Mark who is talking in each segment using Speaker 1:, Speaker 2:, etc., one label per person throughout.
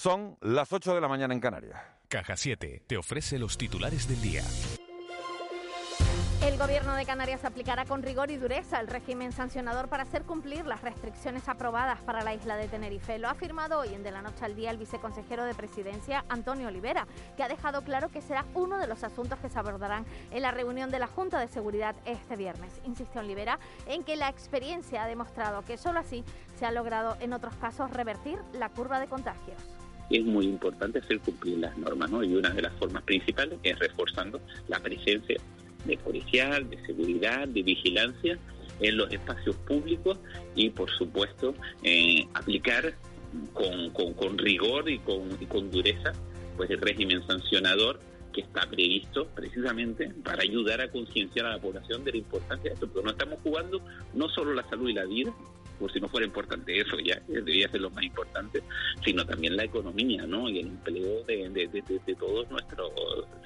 Speaker 1: Son las 8 de la mañana en Canarias.
Speaker 2: Caja 7 te ofrece los titulares del día.
Speaker 3: El gobierno de Canarias aplicará con rigor y dureza el régimen sancionador para hacer cumplir las restricciones aprobadas para la isla de Tenerife. Lo ha afirmado hoy en De la Noche al Día el viceconsejero de Presidencia, Antonio Olivera, que ha dejado claro que será uno de los asuntos que se abordarán en la reunión de la Junta de Seguridad este viernes. Insistió Olivera en que la experiencia ha demostrado que solo así se ha logrado en otros casos revertir la curva de contagios
Speaker 4: es muy importante hacer cumplir las normas, ¿no? Y una de las formas principales es reforzando la presencia de policial, de seguridad, de vigilancia en los espacios públicos y, por supuesto, eh, aplicar con, con, rigor y con, y con dureza pues el régimen sancionador que está previsto precisamente para ayudar a concienciar a la población de la importancia de esto, porque no estamos jugando no solo la salud y la vida, por si no fuera importante eso ya, debería ser lo más importante, sino también la economía ¿no? y el empleo de, de, todos nuestra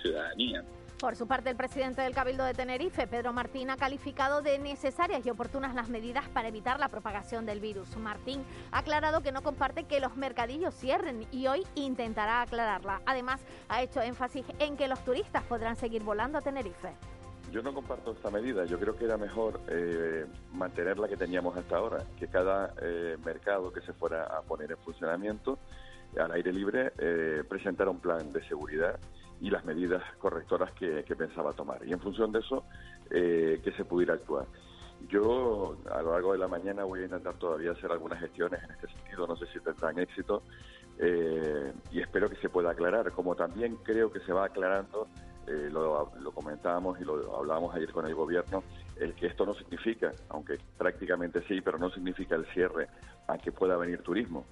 Speaker 4: ciudadanía.
Speaker 3: Por su parte, el presidente del Cabildo de Tenerife, Pedro Martín, ha calificado de necesarias y oportunas las medidas para evitar la propagación del virus. Martín ha aclarado que no comparte que los mercadillos cierren y hoy intentará aclararla. Además, ha hecho énfasis en que los turistas podrán seguir volando a Tenerife.
Speaker 5: Yo no comparto esta medida. Yo creo que era mejor eh, mantener la que teníamos hasta ahora, que cada eh, mercado que se fuera a poner en funcionamiento al aire libre eh, presentara un plan de seguridad y las medidas correctoras que, pensaba tomar. Y en función de eso, eh, que se pudiera actuar. Yo a lo largo de la mañana voy a intentar todavía hacer algunas gestiones en este sentido, no sé si tendrán éxito, eh, y espero que se pueda aclarar, como también creo que se va aclarando, eh, lo, lo, comentábamos y lo hablábamos ayer con el gobierno, el que esto no significa, aunque prácticamente sí, pero no significa el cierre a que pueda venir turismo.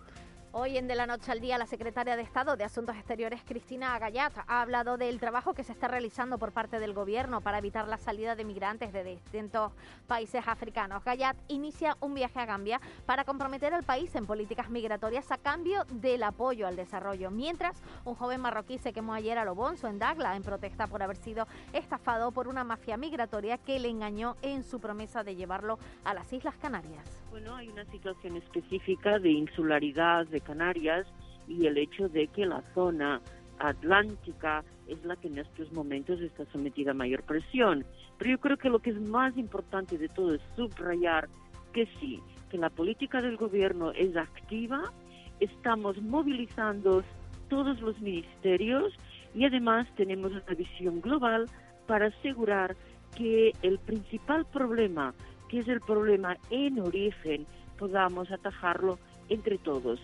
Speaker 3: Hoy en De la Noche al Día, la secretaria de Estado de Asuntos Exteriores, Cristina Gallat, ha hablado del trabajo que se está realizando por parte del Gobierno para evitar la salida de migrantes de distintos países africanos. Gallat inicia un viaje a Gambia para comprometer al país en políticas migratorias a cambio del apoyo al desarrollo. Mientras, un joven marroquí se quemó ayer a Lobonso, en Dagla, en protesta por haber sido estafado por una mafia migratoria que le engañó en su promesa de llevarlo a las Islas Canarias.
Speaker 6: Bueno, hay una situación específica de insularidad de Canarias y el hecho de que la zona atlántica es la que en estos momentos está sometida a mayor presión. Pero yo creo que lo que es más importante de todo es subrayar que sí, que la política del gobierno es activa, estamos movilizando todos los ministerios y además tenemos una visión global para asegurar que el principal problema que es el problema en origen, podamos atajarlo entre todos.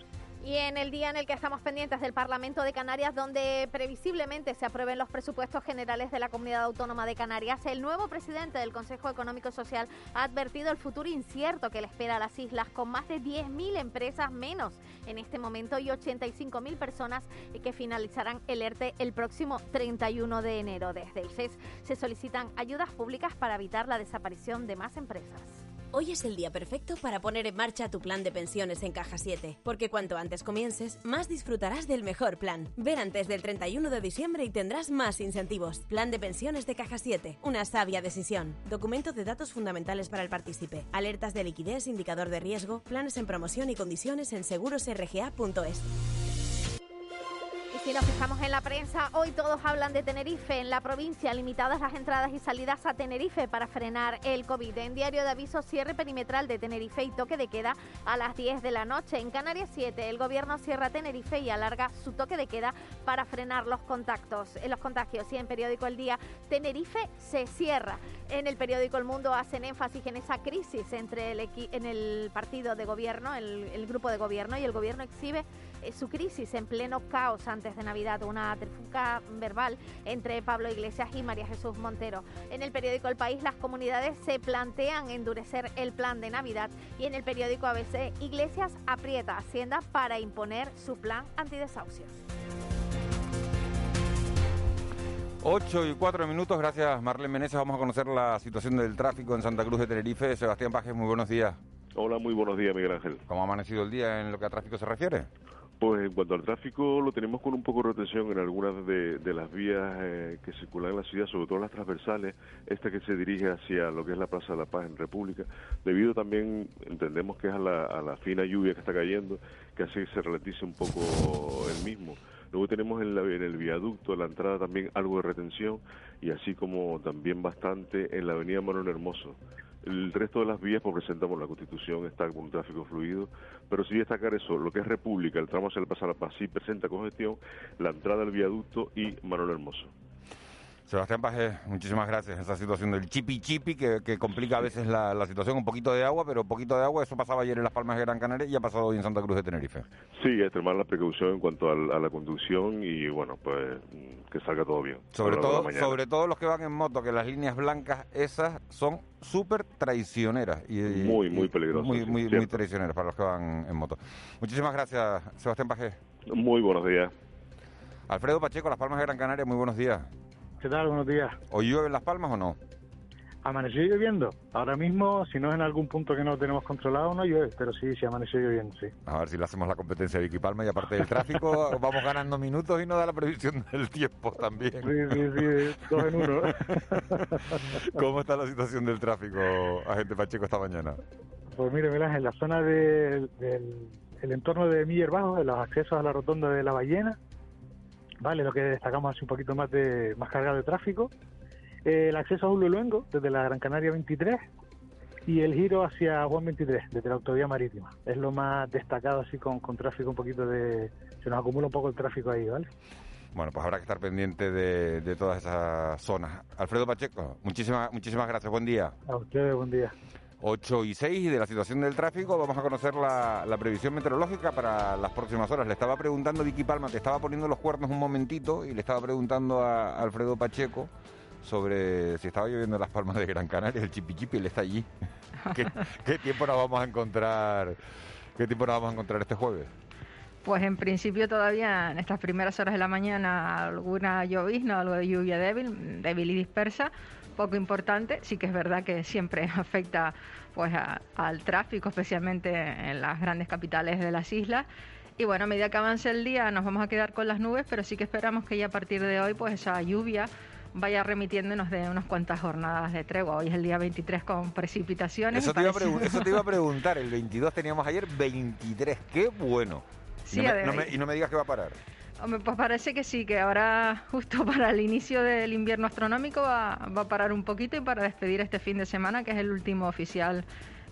Speaker 3: Y en el día en el que estamos pendientes del Parlamento de Canarias, donde previsiblemente se aprueben los presupuestos generales de la Comunidad Autónoma de Canarias, el nuevo presidente del Consejo Económico Social ha advertido el futuro incierto que le espera a las islas, con más de 10.000 empresas menos en este momento y 85.000 personas que finalizarán el ERTE el próximo 31 de enero. Desde el CES se solicitan ayudas públicas para evitar la desaparición de más empresas.
Speaker 7: Hoy es el día perfecto para poner en marcha tu plan de pensiones en Caja 7, porque cuanto antes comiences, más disfrutarás del mejor plan. Ven antes del 31 de diciembre y tendrás más incentivos. Plan de pensiones de Caja 7, una sabia decisión. Documento de datos fundamentales para el partícipe. Alertas de liquidez, indicador de riesgo, planes en promoción y condiciones en segurosrga.es.
Speaker 3: Si nos fijamos en la prensa, hoy todos hablan de Tenerife. En la provincia, limitadas las entradas y salidas a Tenerife para frenar el COVID. En diario de aviso, cierre perimetral de Tenerife y toque de queda a las 10 de la noche. En Canarias 7, el gobierno cierra Tenerife y alarga su toque de queda para frenar los contactos, en los contagios. Y en periódico El Día, Tenerife se cierra. En el periódico El Mundo hacen énfasis en esa crisis entre el, en el partido de gobierno, el, el grupo de gobierno, y el gobierno exhibe eh, su crisis en pleno caos antes de Navidad, una trifuca verbal entre Pablo Iglesias y María Jesús Montero. En el periódico El País las comunidades se plantean endurecer el plan de Navidad y en el periódico ABC Iglesias aprieta a Hacienda para imponer su plan antidesahucios.
Speaker 1: 8 y 4 minutos, gracias Marlene Meneses. Vamos a conocer la situación del tráfico en Santa Cruz de Tenerife. Sebastián Pajes, muy buenos días.
Speaker 8: Hola, muy buenos días, Miguel Ángel.
Speaker 1: ¿Cómo ha amanecido el día en lo que a tráfico se refiere?
Speaker 8: Pues en cuanto al tráfico, lo tenemos con un poco de retención en algunas de, las vías eh, que circulan en la ciudad, sobre todo las transversales, esta que se dirige hacia lo que es la Plaza de la Paz en República, debido también, entendemos que es a la, fina lluvia que está cayendo, que hace que se ralentice un poco el mismo. Luego tenemos en, en el viaducto, en la entrada también algo de retención y así como también bastante en la avenida Manuel Hermoso. El resto de las vías, por presentamos la Constitución, está con un tráfico fluido, pero sí destacar eso, lo que es República, el tramo hacia el Pasar Paz, sí presenta congestión, la entrada del viaducto y Manuel Hermoso.
Speaker 1: Sebastián Paje, muchísimas gracias. Esa situación del chipi chipi que, que complica a veces la, la, situación, un poquito de agua, pero poquito de agua, eso pasaba ayer en Las Palmas de Gran Canaria y ha pasado hoy en Santa Cruz de Tenerife.
Speaker 8: Sí, extremar la precaución en cuanto a, a la conducción y bueno, pues que salga todo bien.
Speaker 1: Sobre todo, sobre todo los que van en moto, que las líneas blancas esas son súper traicioneras. Y,
Speaker 8: muy, muy peligrosas.
Speaker 1: Muy, muy, muy traicioneras para los que van en moto. Muchísimas gracias, Sebastián Paje.
Speaker 8: Muy buenos días.
Speaker 1: Alfredo Pacheco, Las Palmas de Gran Canaria, muy buenos días.
Speaker 9: ¿Qué tal? Buenos días.
Speaker 1: ¿Hoy llueve en Las Palmas o no?
Speaker 9: Amaneció lloviendo. Ahora mismo, si no es en algún punto que no tenemos controlado, no llueve, pero sí, sí amaneció lloviendo, sí.
Speaker 1: A ver si le hacemos la competencia a Vicky Palma y aparte del tráfico, vamos ganando minutos y no da la previsión del tiempo también.
Speaker 9: Sí, sí, sí, dos en uno.
Speaker 1: ¿Cómo está la situación del tráfico, agente Pacheco, esta mañana?
Speaker 9: Pues mire, Milán, en la zona del el entorno de Miller Bajo, de los accesos a la rotonda de la ballena, vale, lo que destacamos así un poquito más de más cargado de tráfico. Eh, el acceso a Ululuengo, desde la Gran Canaria 23, y el giro hacia Juan 23, desde la autovía marítima. Es lo más destacado así con, con tráfico un poquito de... Se nos acumula un poco el tráfico ahí, ¿vale?
Speaker 1: Bueno, pues habrá que estar pendiente de, de todas esas zonas. Alfredo Pacheco, muchísimas, muchísimas gracias. Buen día.
Speaker 9: A ustedes, buen día.
Speaker 1: 8 y 6 y de la situación del tráfico vamos a conocer la, la, previsión meteorológica para las próximas horas. Le estaba preguntando Vicky Palma, te estaba poniendo los cuernos un momentito y le estaba preguntando a, a Alfredo Pacheco sobre si estaba lloviendo en las Palmas de Gran Canaria, el chipichipi, él está allí. ¿Qué, ¿Qué, tiempo nos vamos a encontrar? ¿Qué tiempo nos vamos a encontrar este jueves?
Speaker 10: Pues en principio todavía en estas primeras horas de la mañana alguna llovizna, algo de lluvia débil, débil y dispersa, poco importante. Sí que es verdad que siempre afecta pues a, al tráfico, especialmente en las grandes capitales de las islas. Y bueno, a medida que avance el día nos vamos a quedar con las nubes, pero sí que esperamos que ya a partir de hoy pues esa lluvia vaya remitiéndonos de unas cuantas jornadas de tregua. Hoy es el día 23 con precipitaciones.
Speaker 1: Eso te, iba, a eso te iba a preguntar, el 22 teníamos ayer 23, qué bueno.
Speaker 10: Sí,
Speaker 1: y, no me, no me, y no me digas que va a parar.
Speaker 10: Hombre, pues parece que sí, que ahora justo para el inicio del invierno astronómico va, va, a parar un poquito y para despedir este fin de semana, que es el último oficial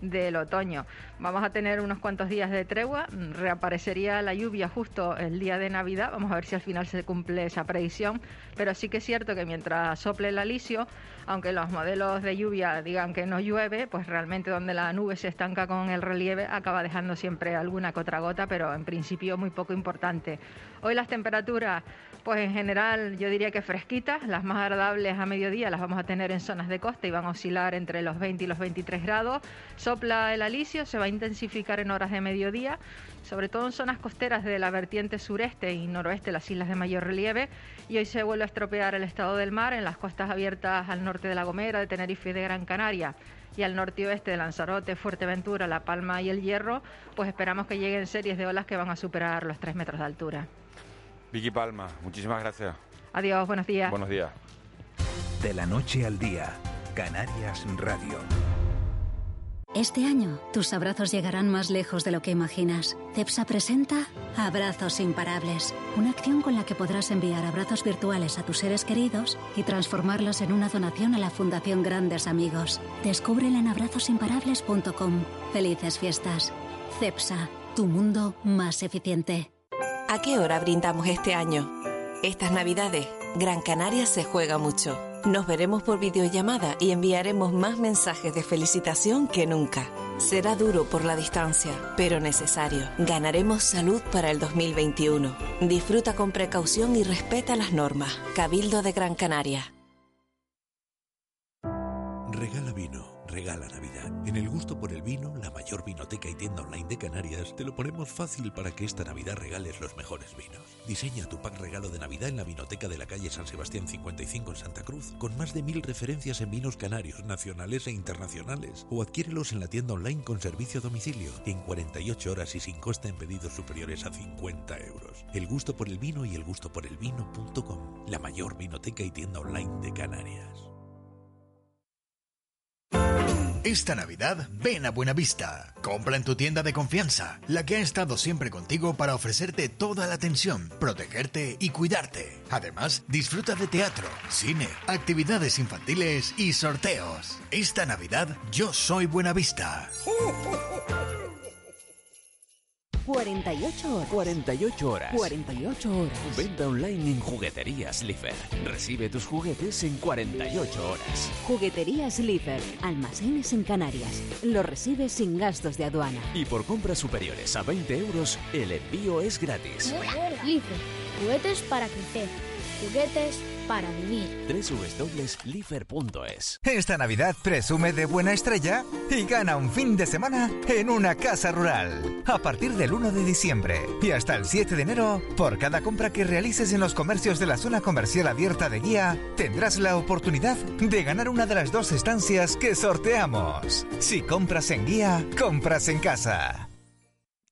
Speaker 10: del otoño. Vamos a tener unos cuantos días de tregua, reaparecería la lluvia justo el día de Navidad, vamos a ver si al final se cumple esa predicción, pero sí que es cierto que mientras sople el alisio, aunque los modelos de lluvia digan que no llueve, pues realmente donde la nube se estanca con el relieve acaba dejando siempre alguna que otra gota, pero en principio muy poco importante. Hoy las temperaturas pues en general yo diría que fresquitas, las más agradables a mediodía las vamos a tener en zonas de costa y van a oscilar entre los 20 y los 23 grados. Sopla el alisio, se va a intensificar en horas de mediodía, sobre todo en zonas costeras de la vertiente sureste y noroeste, las islas de mayor relieve. Y hoy se vuelve a estropear el estado del mar en las costas abiertas al norte de La Gomera, de Tenerife y de Gran Canaria y al norte y oeste de Lanzarote, Fuerteventura, La Palma y El Hierro, pues esperamos que lleguen series de olas que van a superar los 3 metros de altura.
Speaker 1: Vicky Palma, muchísimas gracias.
Speaker 10: Adiós, buenos días.
Speaker 1: Buenos días.
Speaker 2: De la noche al día, Canarias Radio.
Speaker 11: Este año, tus abrazos llegarán más lejos de lo que imaginas. CEPSA presenta Abrazos Imparables, una acción con la que podrás enviar abrazos virtuales a tus seres queridos y transformarlos en una donación a la Fundación Grandes Amigos. Descúbrela en abrazosimparables.com. Felices fiestas. CEPSA, tu mundo más eficiente.
Speaker 12: ¿A qué hora brindamos este año? Estas Navidades, Gran Canaria se juega mucho. Nos veremos por videollamada y enviaremos más mensajes de felicitación que nunca. Será duro por la distancia, pero necesario. Ganaremos salud para el 2021. Disfruta con precaución y respeta las normas. Cabildo de Gran Canaria.
Speaker 13: Regala vino, regala Navidad. En el gusto por el vino, la mayor vinoteca y tienda online de Canarias, te lo ponemos fácil para que esta Navidad regales los mejores vinos. Diseña tu pack regalo de Navidad en la vinoteca de la calle San Sebastián 55 en Santa Cruz, con más de mil referencias en vinos canarios, nacionales e internacionales. O adquiérelos en la tienda online con servicio a domicilio, en 48 horas y sin coste en pedidos superiores a 50 euros. El gusto por el vino y el gusto por el vino.com, la mayor vinoteca y tienda online de Canarias.
Speaker 14: Esta Navidad ven a Buenavista. Compra en tu tienda de confianza, la que ha estado siempre contigo para ofrecerte toda la atención, protegerte y cuidarte. Además, disfruta de teatro, cine, actividades infantiles y sorteos. Esta Navidad yo soy Buenavista.
Speaker 15: 48 horas.
Speaker 16: 48 horas.
Speaker 15: 48 horas.
Speaker 16: Venta online en Jugueterías Lifer. Recibe tus juguetes en 48 horas.
Speaker 15: Jugueterías Lifer. Almacenes en Canarias. Lo recibes sin gastos de aduana.
Speaker 16: Y por compras superiores a 20 euros, el envío es gratis.
Speaker 17: Lifer. Juguetes para crecer. Juguetes para vivir.
Speaker 16: www.lifer.es
Speaker 18: Esta Navidad presume de buena estrella y gana un fin de semana en una casa rural. A partir del 1 de diciembre y hasta el 7 de enero, por cada compra que realices en los comercios de la zona comercial abierta de Guía, tendrás la oportunidad de ganar una de las dos estancias que sorteamos. Si compras en Guía, compras en casa.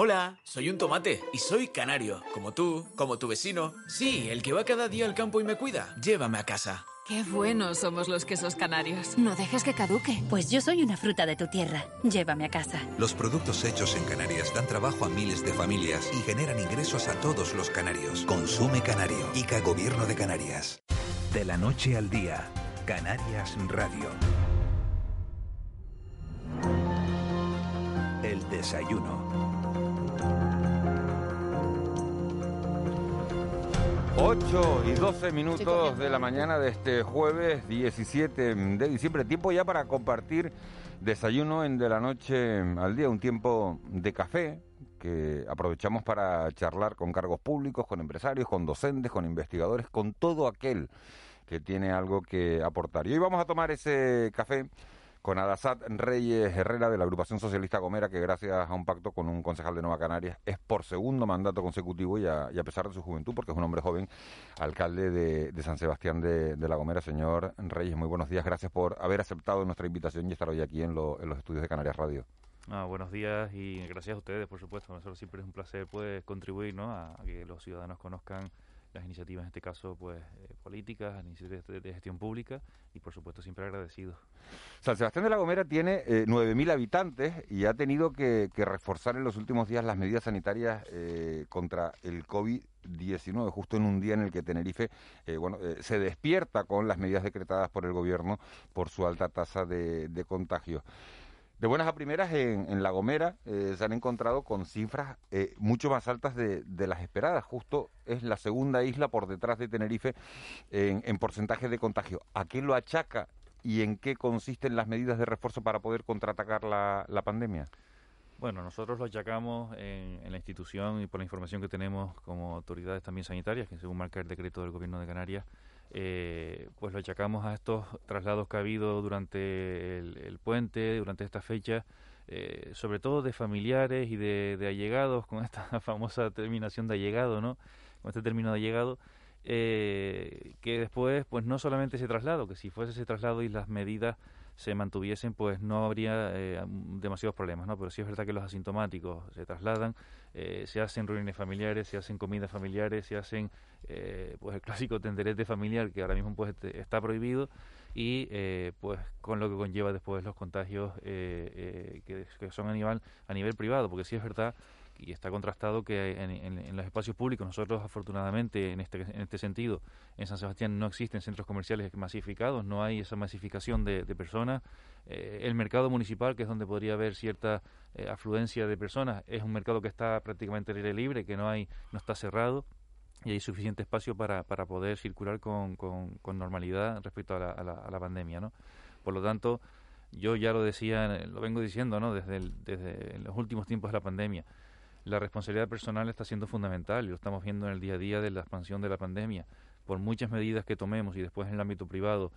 Speaker 19: Hola, soy un tomate y soy canario, como tú, como tu vecino. Sí, el que va cada día al campo y me cuida. Llévame a casa.
Speaker 20: Qué buenos somos los quesos canarios.
Speaker 21: No dejes que caduque. Pues yo soy una fruta de tu tierra. Llévame a casa.
Speaker 2: Los productos hechos en Canarias dan trabajo a miles de familias y generan ingresos a todos los canarios. Consume Canario. ICA Gobierno de Canarias. De la noche al día. Canarias Radio. El desayuno.
Speaker 1: 8 y 12 minutos de la mañana de este jueves 17 de diciembre. Tiempo ya para compartir desayuno en de la noche al día, un tiempo de café que aprovechamos para charlar con cargos públicos, con empresarios, con docentes, con investigadores, con todo aquel que tiene algo que aportar. Y hoy vamos a tomar ese café con Adasat Reyes Herrera de la agrupación socialista Gomera, que gracias a un pacto con un concejal de Nueva Canarias es por segundo mandato consecutivo y a, pesar de su juventud, porque es un hombre joven, alcalde de, San Sebastián de, la Gomera. Señor Reyes, muy buenos días. Gracias por haber aceptado nuestra invitación y estar hoy aquí en, los estudios de Canarias Radio.
Speaker 22: Ah, buenos días y gracias a ustedes, por supuesto. nosotros siempre es un placer pues, contribuir ¿no? a que los ciudadanos conozcan iniciativas, en este caso, pues eh, políticas, iniciativas de, gestión pública y, por supuesto, siempre agradecido.
Speaker 1: San Sebastián de la Gomera tiene eh, 9.000 habitantes y ha tenido que, reforzar en los últimos días las medidas sanitarias eh, contra el COVID-19, justo en un día en el que Tenerife eh, bueno, se despierta con las medidas decretadas por el gobierno por su alta tasa de, de contagio. De buenas a primeras, en, La Gomera eh, se han encontrado con cifras eh, mucho más altas de, las esperadas. Justo es la segunda isla por detrás de Tenerife en, porcentaje de contagio. ¿A qué lo achaca y en qué consisten las medidas de refuerzo para poder contraatacar la, pandemia?
Speaker 22: Bueno, nosotros lo achacamos en, en, la institución y por la información que tenemos como autoridades también sanitarias, que según marca el decreto del Gobierno de Canarias, eh, pues lo achacamos a estos traslados que ha habido durante el, puente, durante esta fecha, eh, sobre todo de familiares y de, allegados, con esta famosa terminación de allegado, ¿no? Con este término de allegado, eh, que después, pues no solamente ese traslado, que si fuese ese traslado y las medidas se mantuviesen, pues no habría eh, demasiados problemas, ¿no? Pero sí es verdad que los asintomáticos se trasladan, eh, se hacen reuniones familiares, se hacen comidas familiares, se hacen, eh, pues el clásico tenderete familiar que ahora mismo pues este, está prohibido y pues con lo que conlleva después los contagios que, que, son a nivel, a nivel privado, porque sí es verdad y está contrastado que en, los espacios públicos, nosotros afortunadamente en este, en este sentido, en San Sebastián no existen centros comerciales masificados, no hay esa masificación de, personas. Eh, el mercado municipal, que es donde podría haber cierta eh, afluencia de personas, es un mercado que está prácticamente libre, que no, hay, no está cerrado y hay suficiente espacio para, para poder circular con, con, normalidad respecto a la, pandemia. ¿no? Por lo tanto, yo ya lo decía, lo vengo diciendo ¿no? desde, desde los últimos tiempos de la pandemia la responsabilidad personal está siendo fundamental y lo estamos viendo en el día a día de la expansión de la pandemia. Por muchas medidas que tomemos y después en el ámbito privado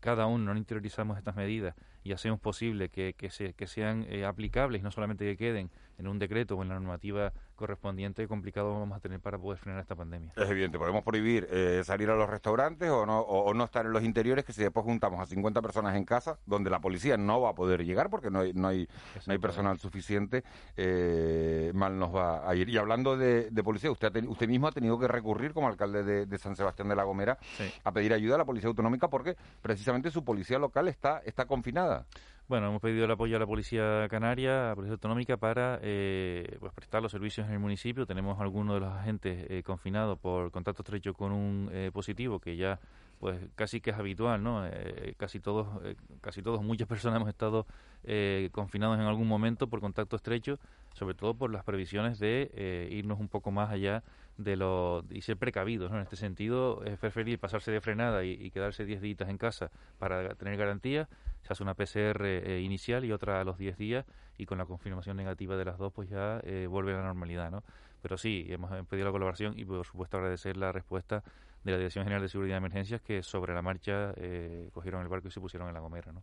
Speaker 22: cada uno no interiorizamos estas medidas y hacemos posible que, que, se, que sean eh, aplicables y no solamente que queden en un decreto o en la normativa correspondiente, complicado vamos a tener para poder frenar esta pandemia.
Speaker 1: Es evidente, podemos prohibir eh, salir a los restaurantes o no, o, no estar en los interiores, que si después juntamos a 50 personas en casa, donde la policía no va a poder llegar porque no hay, no hay, no hay personal suficiente, eh, mal nos va a ir. Y hablando de, policía, usted, usted mismo ha tenido que recurrir como alcalde de, San Sebastián de la Gomera a pedir ayuda a la policía autonómica porque precisamente su policía local está, está confinada.
Speaker 22: Bueno, hemos pedido el apoyo a la Policía Canaria, a la Policía Autonómica, para eh, pues prestar los servicios en el municipio. Tenemos algunos de los agentes eh, confinados por contacto estrecho con un eh, positivo que ya pues casi que es habitual, ¿no? casi todos, casi todos, muchas personas hemos estado confinados en algún momento por contacto estrecho, sobre todo por las previsiones de irnos un poco más allá de lo y ser precavidos, ¿no? En este sentido, es preferir pasarse de frenada y, quedarse 10 días en casa para tener garantía se hace una PCR eh, inicial y otra a los 10 días y con la confirmación negativa de las dos pues ya eh, vuelve a la normalidad, ¿no? Pero sí, hemos pedido la colaboración y por supuesto agradecer la respuesta de la Dirección General de Seguridad y Emergencias que sobre la marcha eh, cogieron el barco y se pusieron en la gomera, ¿no?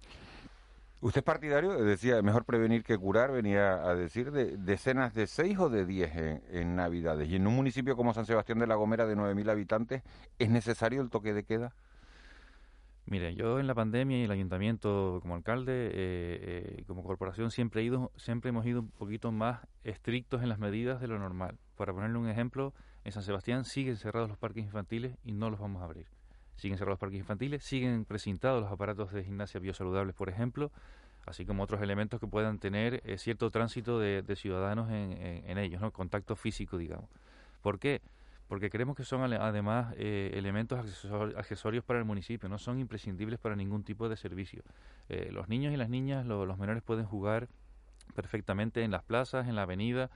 Speaker 1: Usted es partidario, decía, mejor prevenir que curar, venía a decir, de decenas de seis o de diez en, en Navidades. Y en un municipio como San Sebastián de la Gomera de 9.000 habitantes, ¿es necesario el toque de queda?
Speaker 22: Mire, yo en la pandemia y el ayuntamiento como alcalde, eh, eh, como corporación, siempre, he ido, siempre hemos ido un poquito más estrictos en las medidas de lo normal. Para ponerle un ejemplo, en San Sebastián siguen cerrados los parques infantiles y no los vamos a abrir. Siguen cerrados los parques infantiles, siguen precintados los aparatos de gimnasia biosaludables, por ejemplo, así como otros elementos que puedan tener eh, cierto tránsito de, ciudadanos en, en, ellos, ¿no? contacto físico, digamos. ¿Por qué? Porque creemos que son además eh, elementos accesorios para el municipio, no son imprescindibles para ningún tipo de servicio. Eh, los niños y las niñas, los menores pueden jugar perfectamente en las plazas, en la avenida,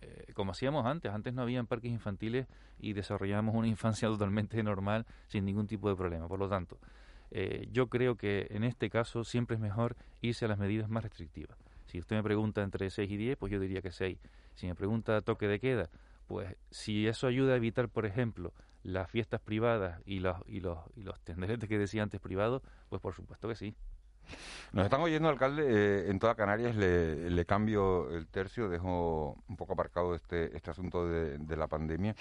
Speaker 22: eh, como hacíamos antes. Antes no habían parques infantiles y desarrollamos una infancia totalmente normal sin ningún tipo de problema. Por lo tanto, yo creo que en este caso siempre es mejor irse a las medidas más restrictivas. Si usted me pregunta entre 6 y 10, pues yo diría que 6. Si me pregunta toque de queda, pues si eso ayuda a evitar, por ejemplo, las fiestas privadas y los, y los, y los tenderetes que decía antes privados, pues por supuesto que sí.
Speaker 1: Nos están oyendo, alcalde, eh, en toda Canarias le, le, cambio el tercio, dejo un poco aparcado este, este asunto de, de la pandemia.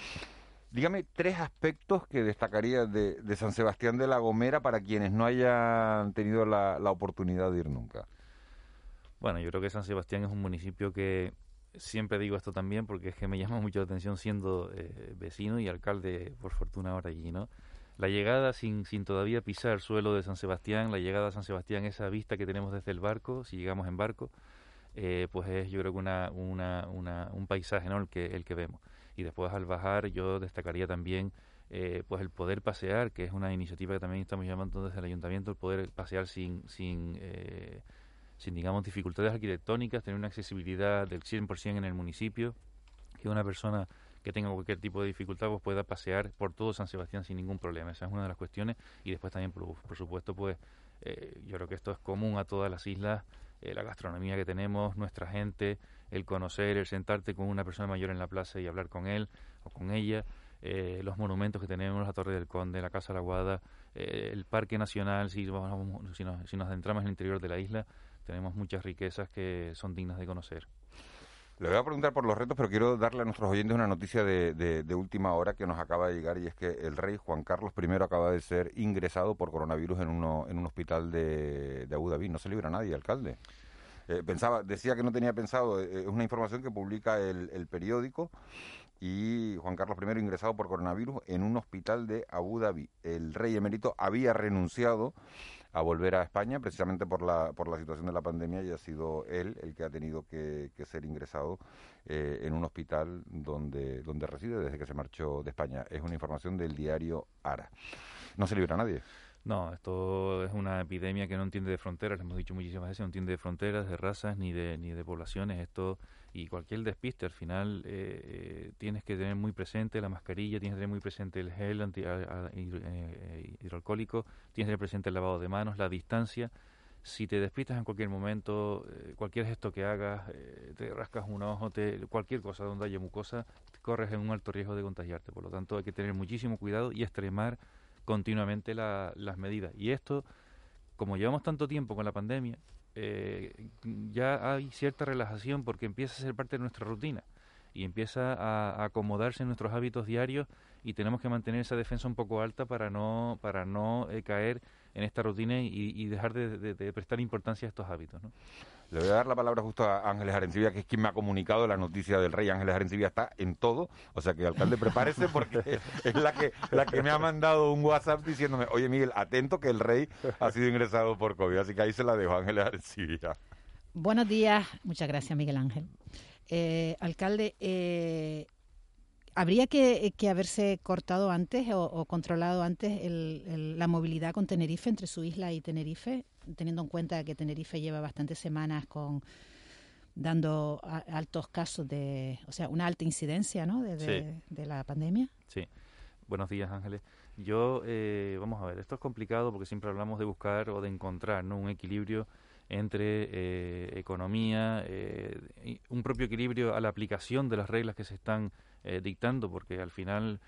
Speaker 1: Dígame tres aspectos que destacaría de, de, San Sebastián de la Gomera para quienes no hayan tenido la, la oportunidad de ir nunca.
Speaker 22: Bueno, yo creo que San Sebastián es un municipio que siempre digo esto también porque es que me llama mucho la atención siendo eh, vecino y alcalde, por fortuna, ahora allí, ¿no? La llegada sin, sin todavía pisar suelo de San Sebastián, la llegada a San Sebastián, esa vista que tenemos desde el barco, si llegamos en barco, eh, pues es yo creo que una, una, una, un paisaje ¿no? el, que, el que vemos. Y después al bajar yo destacaría también eh, pues el poder pasear, que es una iniciativa que también estamos llamando desde el ayuntamiento, el poder pasear sin... sin sin, digamos, dificultades arquitectónicas, tener una accesibilidad del 100% en el municipio, que una persona que tenga cualquier tipo de dificultad pues pueda pasear por todo San Sebastián sin ningún problema. Esa es una de las cuestiones. Y después también, por, supuesto, pues eh, yo creo que esto es común a todas las islas, eh, la gastronomía que tenemos, nuestra gente, el conocer, el sentarte con una persona mayor en la plaza y hablar con él o con ella. Eh, los monumentos que tenemos, la Torre del Conde, la Casa de la Guada, el Parque Nacional, si, si, nos, si nos adentramos en el interior de la isla, tenemos muchas riquezas que son dignas de conocer.
Speaker 1: Le voy a preguntar por los retos, pero quiero darle a nuestros oyentes una noticia de, de, última hora que nos acaba de llegar y es que el rey Juan Carlos I acaba de ser ingresado por coronavirus en, uno, en un hospital de, de Abu Dhabi. No se libra nadie, alcalde. Eh, pensaba, decía que no tenía pensado, eh, es una información que publica el, el, periódico y Juan Carlos I ingresado por coronavirus en un hospital de Abu Dhabi. El rey emérito había renunciado a volver a España precisamente por la, por la situación de la pandemia y ha sido él el que ha tenido que, ser ingresado eh, en un hospital donde, donde reside desde que se marchó de España. Es una información del diario Ara. No se libra a nadie.
Speaker 22: No, esto es una epidemia que no entiende de fronteras, lo hemos dicho muchísimas veces, no entiende de fronteras, de razas ni de, ni de poblaciones. Esto y cualquier despiste al final eh, eh, tienes que tener muy presente la mascarilla, tienes que tener muy presente el gel anti, eh, hidroalcohólico, tienes que tener presente el lavado de manos, la distancia. Si te despistas en cualquier momento, cualquier gesto que hagas, te rascas un ojo, te, cualquier cosa donde haya mucosa, corres en un alto riesgo de contagiarte. Por lo tanto, hay que tener muchísimo cuidado y extremar continuamente las medidas. Y esto como llevamos tanto tiempo con la pandemia, eh, ya hay cierta relajación porque empieza a ser parte de nuestra rutina y empieza a, acomodarse en nuestros hábitos diarios y tenemos que mantener esa defensa un poco alta para no para no eh, caer en esta rutina y, dejar de, prestar importancia a estos hábitos. ¿no?
Speaker 1: Le voy a dar la palabra justo a Ángeles Arencibia, que es quien me ha comunicado la noticia del rey. Ángeles Arencibia está en todo, o sea que alcalde prepárese porque es la que la que me ha mandado un WhatsApp diciéndome, oye Miguel, atento que el rey ha sido ingresado por COVID, así que ahí se la dejo Ángeles Arencibia.
Speaker 23: Buenos días, muchas gracias Miguel Ángel. Eh, alcalde, eh, ¿habría que, haberse cortado antes o, controlado antes la movilidad con Tenerife, entre su isla y Tenerife, teniendo en cuenta que Tenerife lleva bastantes semanas con dando altos casos de, o sea, una alta incidencia ¿no? de, la pandemia?
Speaker 22: Sí. Buenos días, Ángeles. Yo, eh, vamos a ver, esto es complicado porque siempre hablamos de buscar o de encontrar ¿no? un equilibrio entre eh, economía, eh, un propio equilibrio a la aplicación de las reglas que se están eh, dictando, porque al final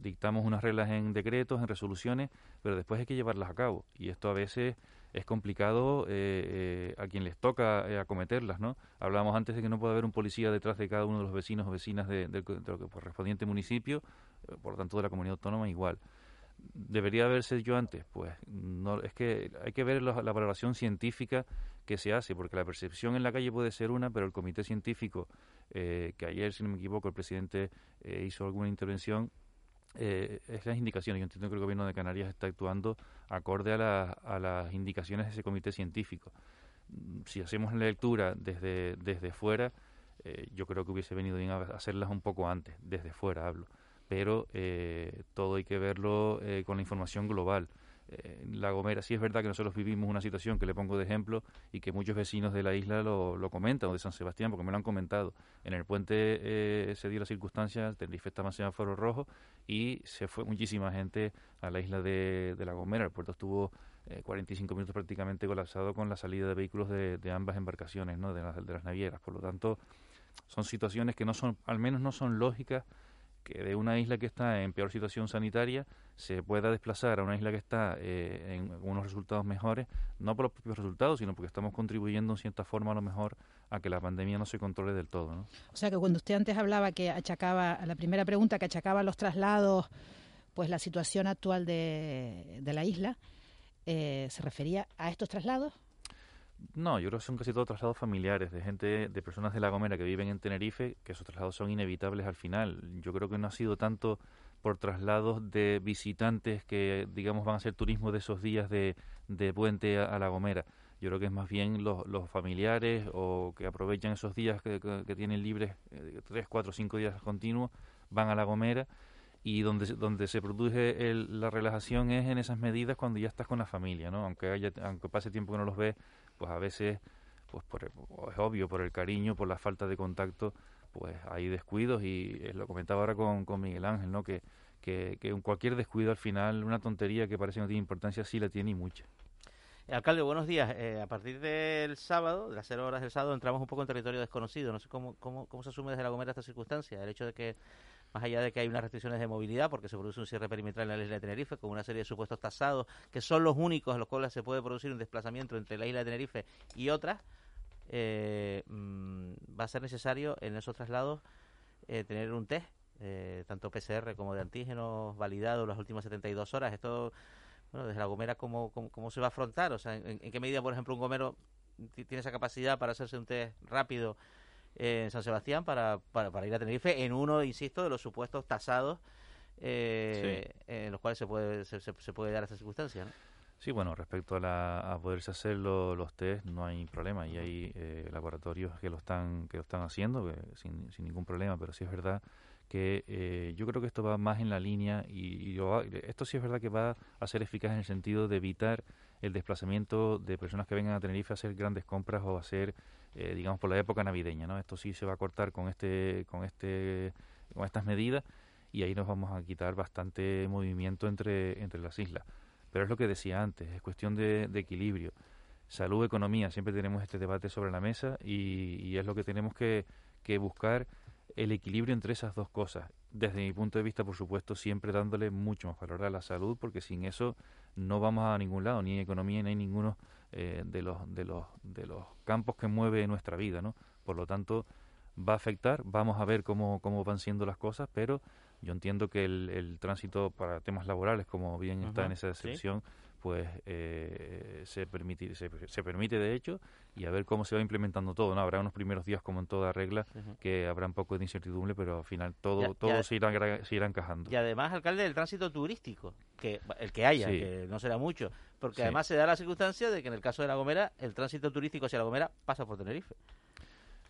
Speaker 22: dictamos unas reglas en decretos, en resoluciones, pero después hay que llevarlas a cabo. Y esto a veces es complicado a quien les toca acometerlas, ¿no? Hablábamos antes de que no puede haber un policía detrás de cada uno de los vecinos o vecinas de, de, de correspondiente municipio, por lo tanto de la comunidad autónoma igual debería haberse yo antes. Pues no, es que hay que ver la, valoración científica que se hace, porque la percepción en la calle puede ser una, pero el comité científico, eh, que ayer, si no me equivoco, el presidente eh, hizo alguna intervención, eh, es las indicaciones. Yo entiendo que el gobierno de Canarias está actuando acorde a, las indicaciones de ese comité científico. Si hacemos la lectura desde, desde fuera, yo creo que hubiese venido bien a hacerlas un poco antes, desde fuera hablo pero eh, todo hay que verlo eh, con la información global. Eh, la Gomera, sí es verdad que nosotros vivimos una situación que le pongo de ejemplo y que muchos vecinos de la isla lo, comentan, o de San Sebastián, porque me lo han comentado. En el puente se dio la circunstancia, Tenerife estaba en semáforo rojo y se fue muchísima gente a la isla de, la Gomera. El puerto estuvo 45 minutos prácticamente colapsado con la salida de vehículos de, de ambas embarcaciones, ¿no? de, las, de las navieras. Por lo tanto, son situaciones que no son, al menos no son lógicas que de una isla que está en peor situación sanitaria se pueda desplazar a una isla que está eh, en unos resultados mejores, no por los propios resultados, sino porque estamos contribuyendo en cierta forma a lo mejor a que la pandemia no se controle del todo. ¿no?
Speaker 23: O sea que cuando usted antes hablaba que achacaba, la primera pregunta, que achacaba los traslados, pues la situación actual de, de la isla, eh, ¿se refería a estos traslados?
Speaker 22: No, yo creo que son casi todos traslados familiares, de gente, de personas de La Gomera que viven en Tenerife, que esos traslados son inevitables al final. Yo creo que no ha sido tanto por traslados de visitantes que, digamos, van a hacer turismo de esos días de, de puente a, La Gomera. Yo creo que es más bien los, familiares o que aprovechan esos días que, que, tienen libres, eh, tres, cuatro, cinco días continuos, van a La Gomera y donde, donde se produce la relajación es en esas medidas cuando ya estás con la familia, ¿no? Aunque, haya, aunque pase tiempo que no los ves, pues a veces, pues por, es obvio, por el cariño, por la falta de contacto, pues hay descuidos y lo comentaba ahora con, con Miguel Ángel, ¿no? Que, que, que cualquier descuido al final, una tontería que parece que no tiene importancia, sí la tiene y mucha.
Speaker 24: Eh, alcalde, buenos días. Eh, a partir del sábado, de las cero horas del sábado, entramos un poco en territorio desconocido. No sé cómo, cómo, cómo se asume desde la Gomera esta circunstancia. El hecho de que, más allá de que hay unas restricciones de movilidad, porque se produce un cierre perimetral en la isla de Tenerife, con una serie de supuestos tasados, que son los únicos en los cuales se puede producir un desplazamiento entre la isla de Tenerife y otras, eh, mm, va a ser necesario en esos traslados tener un test, tanto PCR como de antígenos validados las últimas 72 horas. Esto bueno, desde la Gomera, ¿cómo, cómo, se va a afrontar? O sea, ¿en, qué medida, por ejemplo, un gomero tiene esa capacidad para hacerse un test rápido en San Sebastián para, para, ir a Tenerife en uno, insisto, de los supuestos tasados eh, en los cuales se puede, se, se, puede dar esa circunstancia?
Speaker 22: Sí, bueno, respecto a, la, a poderse hacer los test no hay problema. Y hay eh, laboratorios que lo están que lo están haciendo sin, sin ningún problema, pero sí es verdad que eh, yo creo que esto va más en la línea y, esto sí es verdad que va a ser eficaz en el sentido de evitar el desplazamiento de personas que vengan a Tenerife a hacer grandes compras o a hacer, eh, digamos, por la época navideña, ¿no? Esto sí se va a cortar con este, con este, con estas medidas y ahí nos vamos a quitar bastante movimiento entre, entre las islas. Pero es lo que decía antes, es cuestión de, equilibrio. Salud, economía, siempre tenemos este debate sobre la mesa y, y es lo que tenemos que, que buscar el equilibrio entre esas dos cosas. desde mi punto de vista, por supuesto, siempre dándole mucho más valor a la salud, porque sin eso no vamos a ningún lado, ni en economía, ni en ninguno eh, de, los, de, los, de los campos que mueve nuestra vida, ¿no? Por lo tanto, va a afectar, vamos a ver cómo, cómo van siendo las cosas, pero yo entiendo que el, el tránsito para temas laborales, como bien está en esa excepción, pues eh, se, permite, se, se, permite de hecho y a ver cómo se va implementando todo. ¿no? Habrá unos primeros días, como en toda regla, que habrá un poco de incertidumbre, pero al final todo, todo se, irá, se irá encajando.
Speaker 24: Y además, alcalde, del tránsito turístico, que el que haya, que no será mucho, porque además se da la circunstancia de que en el caso de La Gomera, el tránsito turístico hacia La Gomera pasa por Tenerife.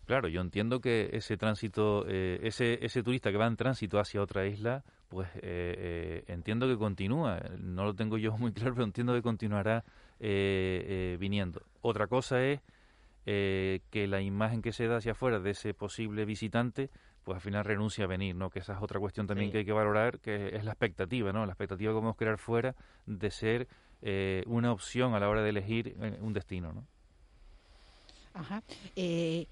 Speaker 22: Claro, yo entiendo que ese tránsito, eh, ese, ese turista que va en tránsito hacia otra isla, pues eh, eh, entiendo que continúa. No lo tengo yo muy claro, pero entiendo que continuará viniendo. Otra cosa es que la imagen que se da hacia afuera de ese posible visitante, pues al final renuncia a venir, ¿no? Que esa es otra cuestión también que hay que valorar, que es la expectativa, ¿no? La expectativa que podemos crear fuera de ser una opción a la hora de elegir un destino, ¿no?
Speaker 23: Ajá. Eh,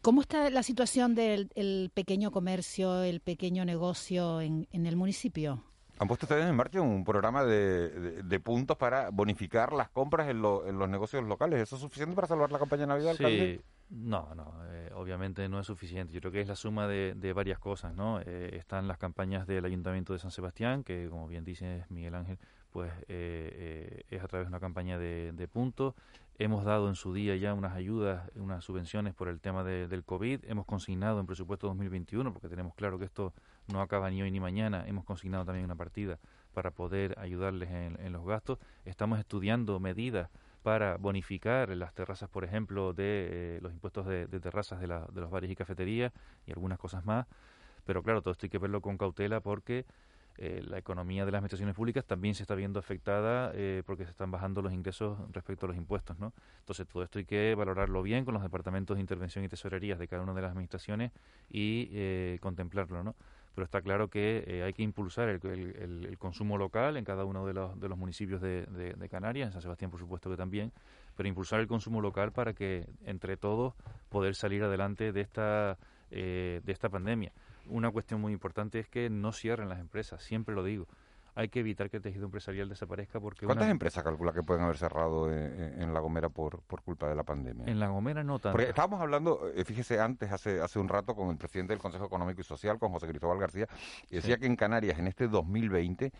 Speaker 23: ¿Cómo está la situación del pequeño comercio, el pequeño negocio en, el municipio?
Speaker 1: Han puesto ustedes en marcha un programa de, puntos para bonificar las compras en, los negocios locales. ¿Eso es suficiente para salvar la campaña de Navidad,
Speaker 22: sí. No, no, eh, obviamente no es suficiente. Yo creo que es la suma de, varias cosas, ¿no? Eh, están las campañas del Ayuntamiento de San Sebastián, que como bien dice Miguel Ángel, pues es a través de una campaña de, de puntos. Hemos dado en su día ya unas ayudas, unas subvenciones por el tema del COVID. Hemos consignado en presupuesto 2021, porque tenemos claro que esto no acaba ni hoy ni mañana, hemos consignado también una partida para poder ayudarles en, los gastos. Estamos estudiando medidas para bonificar las terrazas, por ejemplo, de eh, los impuestos de, terrazas de, de los bares y cafeterías y algunas cosas más. Pero claro, todo esto hay que verlo con cautela porque eh, la economía de las administraciones públicas también se está viendo afectada eh, porque se están bajando los ingresos respecto a los impuestos, ¿no? Entonces todo esto hay que valorarlo bien con los departamentos de intervención y tesorerías de cada una de las administraciones y contemplarlo, ¿no? Pero está claro que hay que impulsar el, consumo local en cada uno de los, de los municipios de, de, Canarias, en San Sebastián por supuesto que también, pero impulsar el consumo local para que entre todos poder salir adelante de esta, de esta pandemia una cuestión muy importante es que no cierren las empresas, siempre lo digo. Hay que evitar que el tejido empresarial desaparezca porque...
Speaker 1: ¿Cuántas empresas calcula que pueden haber cerrado en, La Gomera por, por culpa de la pandemia?
Speaker 22: En La Gomera no tanto.
Speaker 1: Porque estábamos hablando, eh, fíjese, antes, hace, hace un rato, con el presidente del Consejo Económico y Social, con José Cristóbal García, y decía que en Canarias, en este 2020,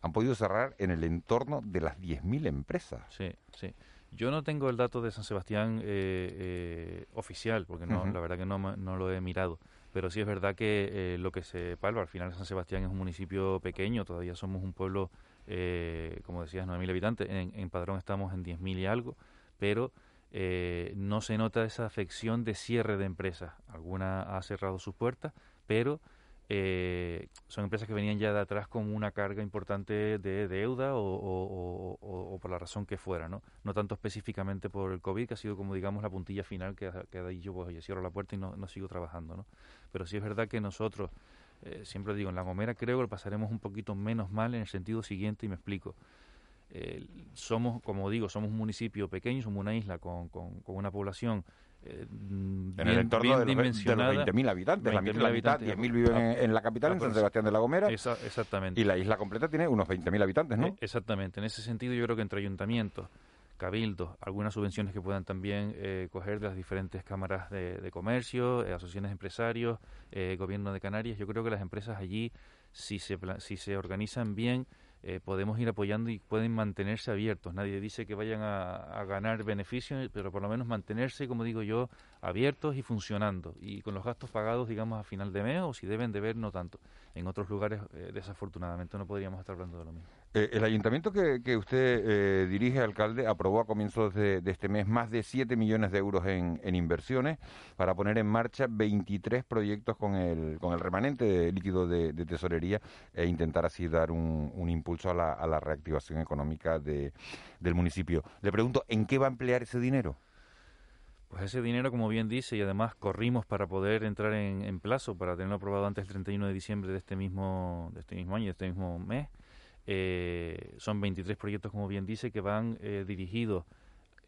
Speaker 1: han podido cerrar en el entorno de las 10.000 empresas.
Speaker 22: Sí, sí. Yo no tengo el dato de San Sebastián eh, eh, oficial, porque no, la verdad que no, no lo he mirado pero sí es verdad que eh, lo que se palpa, al final San Sebastián es un municipio pequeño, todavía somos un pueblo, eh, como decías, 9.000 habitantes, en, en, Padrón estamos en 10.000 y algo, pero eh, no se nota esa afección de cierre de empresas. Alguna ha cerrado sus puertas, pero eh, son empresas que venían ya de atrás con una carga importante de deuda o, por la razón que fuera, ¿no? No tanto específicamente por el COVID, que ha sido como digamos la puntilla final que, que ahí yo pues, cierro la puerta y no, no, sigo trabajando, ¿no? Pero sí es verdad que nosotros, eh, siempre digo, en La Gomera creo que lo pasaremos un poquito menos mal en el sentido siguiente y me explico. Somos, como digo, somos un municipio pequeño, somos una isla con, con, con una población
Speaker 1: eh, en el entorno de, los, 20.000 habitantes. la, mitad, 10.000 viven en, la capital, en San Sebastián de la Gomera.
Speaker 22: exactamente.
Speaker 1: Y la isla completa tiene unos 20.000 habitantes, ¿no? Eh,
Speaker 22: exactamente. En ese sentido, yo creo que entre ayuntamientos, cabildos, algunas subvenciones que puedan también eh, coger de las diferentes cámaras de, comercio, eh, asociaciones de empresarios, gobierno de Canarias, yo creo que las empresas allí, si se, si se organizan bien, eh, podemos ir apoyando y pueden mantenerse abiertos. Nadie dice que vayan a, ganar beneficios, pero por lo menos mantenerse, como digo yo, abiertos y funcionando. Y con los gastos pagados, digamos, a final de mes, o si deben de ver, no tanto. En otros lugares, eh, desafortunadamente, no podríamos estar hablando de lo mismo.
Speaker 1: Eh, el ayuntamiento que, usted dirige, alcalde, aprobó a comienzos de, este mes más de 7 millones de euros en, inversiones para poner en marcha 23 proyectos con el, con el remanente de líquido de, tesorería e intentar así dar un, un impulso a la, reactivación económica de, del municipio. Le pregunto, ¿en qué va a emplear ese dinero?
Speaker 22: Pues ese dinero, como bien dice, y además corrimos para poder entrar en, plazo, para tenerlo aprobado antes del 31 de diciembre de este mismo, de este mismo año, de este mismo mes. Eh, son 23 proyectos, como bien dice, que van eh, dirigidos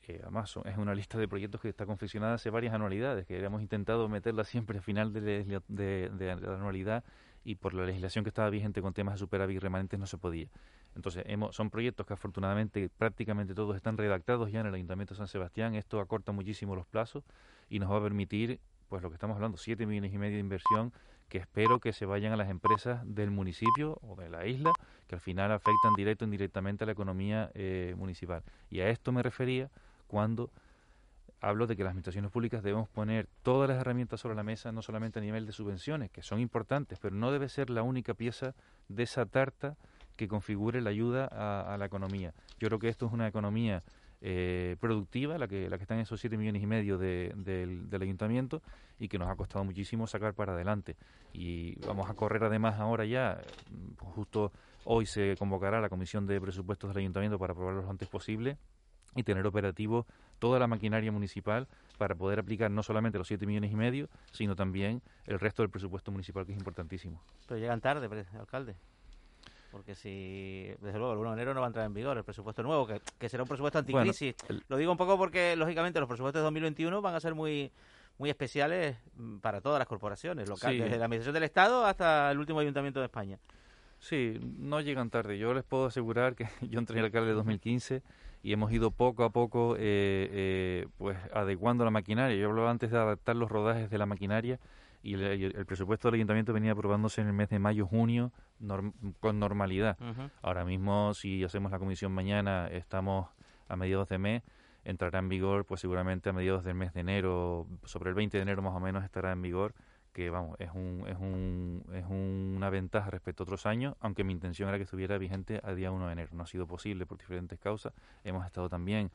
Speaker 22: eh, además es una lista de proyectos que está confeccionada hace varias anualidades, que hemos intentado meterla siempre al final de, de, de, la anualidad y por la legislación que estaba vigente con temas de superávit remanentes no se podía. Entonces, hemos, son proyectos que afortunadamente prácticamente todos están redactados ya en el Ayuntamiento de San Sebastián. Esto acorta muchísimo los plazos y nos va a permitir, pues lo que estamos hablando, 7 millones y medio de inversión que espero que se vayan a las empresas del municipio o de la isla, que al final afectan directo o indirectamente a la economía eh, municipal. Y a esto me refería cuando hablo de que las administraciones públicas debemos poner todas las herramientas sobre la mesa, no solamente a nivel de subvenciones, que son importantes, pero no debe ser la única pieza de esa tarta que configure la ayuda a, la economía. Yo creo que esto es una economía eh, productiva, la que, la que está en esos 7 millones y medio del, ayuntamiento y que nos ha costado muchísimo sacar para adelante. Y vamos a correr además ahora ya, justo hoy se convocará la Comisión de Presupuestos del Ayuntamiento para aprobarlo lo antes posible y tener operativo toda la maquinaria municipal para poder aplicar no solamente los 7 millones y medio, sino también el resto del presupuesto municipal, que es importantísimo.
Speaker 24: Pero llegan tarde, alcalde. Porque si, desde luego, el 1 de enero no va a entrar en vigor el presupuesto nuevo, que, será un presupuesto anticrisis. Lo digo un poco porque, lógicamente, los presupuestos de 2021 van a ser muy muy especiales mm, para todas las corporaciones locales, desde la Administración del Estado hasta el último Ayuntamiento de España.
Speaker 22: Sí, no llegan tarde. Yo les puedo asegurar que yo entré en el alcalde de 2015 y hemos ido poco a poco eh, eh, pues adecuando la maquinaria. Yo hablaba antes de adaptar los rodajes de la maquinaria y el, presupuesto del ayuntamiento venía aprobándose en el mes de mayo, junio, con normalidad. Ahora mismo, si hacemos la comisión mañana, estamos a mediados de mes, entrará en vigor pues seguramente a mediados del mes de enero, sobre el 20 de enero más o menos estará en vigor que vamos, es, un, es, un, es una ventaja respecto a otros años, aunque mi intención era que estuviera vigente a día 1 de enero. No ha sido posible por diferentes causas. Hemos estado también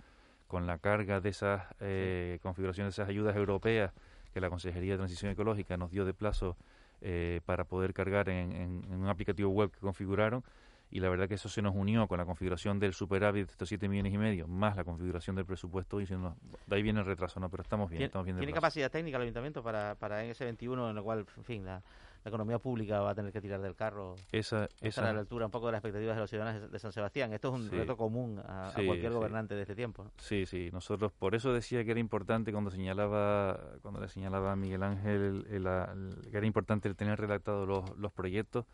Speaker 22: con la carga de esas eh, configuraciones, de esas ayudas europeas que la Consejería de Transición Ecológica nos dio de plazo eh, para poder cargar en, en, un aplicativo web que configuraron y la verdad que eso se nos unió con la configuración del superávit de estos 7 millones y medio, más la configuración del presupuesto, y de ahí viene el retraso, ¿no? Pero estamos bien, estamos bien.
Speaker 24: ¿Tiene capacidad técnica el ayuntamiento para, para en ese 21 en el cual, en fin, la, la economía pública va a tener que tirar del carro
Speaker 22: esa, esa
Speaker 24: a la altura un poco de las expectativas de los ciudadanos de San Sebastián. Esto es un reto común a, cualquier gobernante de este tiempo.
Speaker 22: Sí, sí. Nosotros por eso decía que era importante cuando señalaba cuando le señalaba a Miguel Ángel que era importante tener redactados los, los proyectos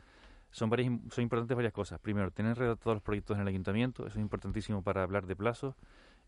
Speaker 22: son, son importantes varias cosas. Primero, tener redactados los proyectos en el ayuntamiento, eso es importantísimo para hablar de plazos.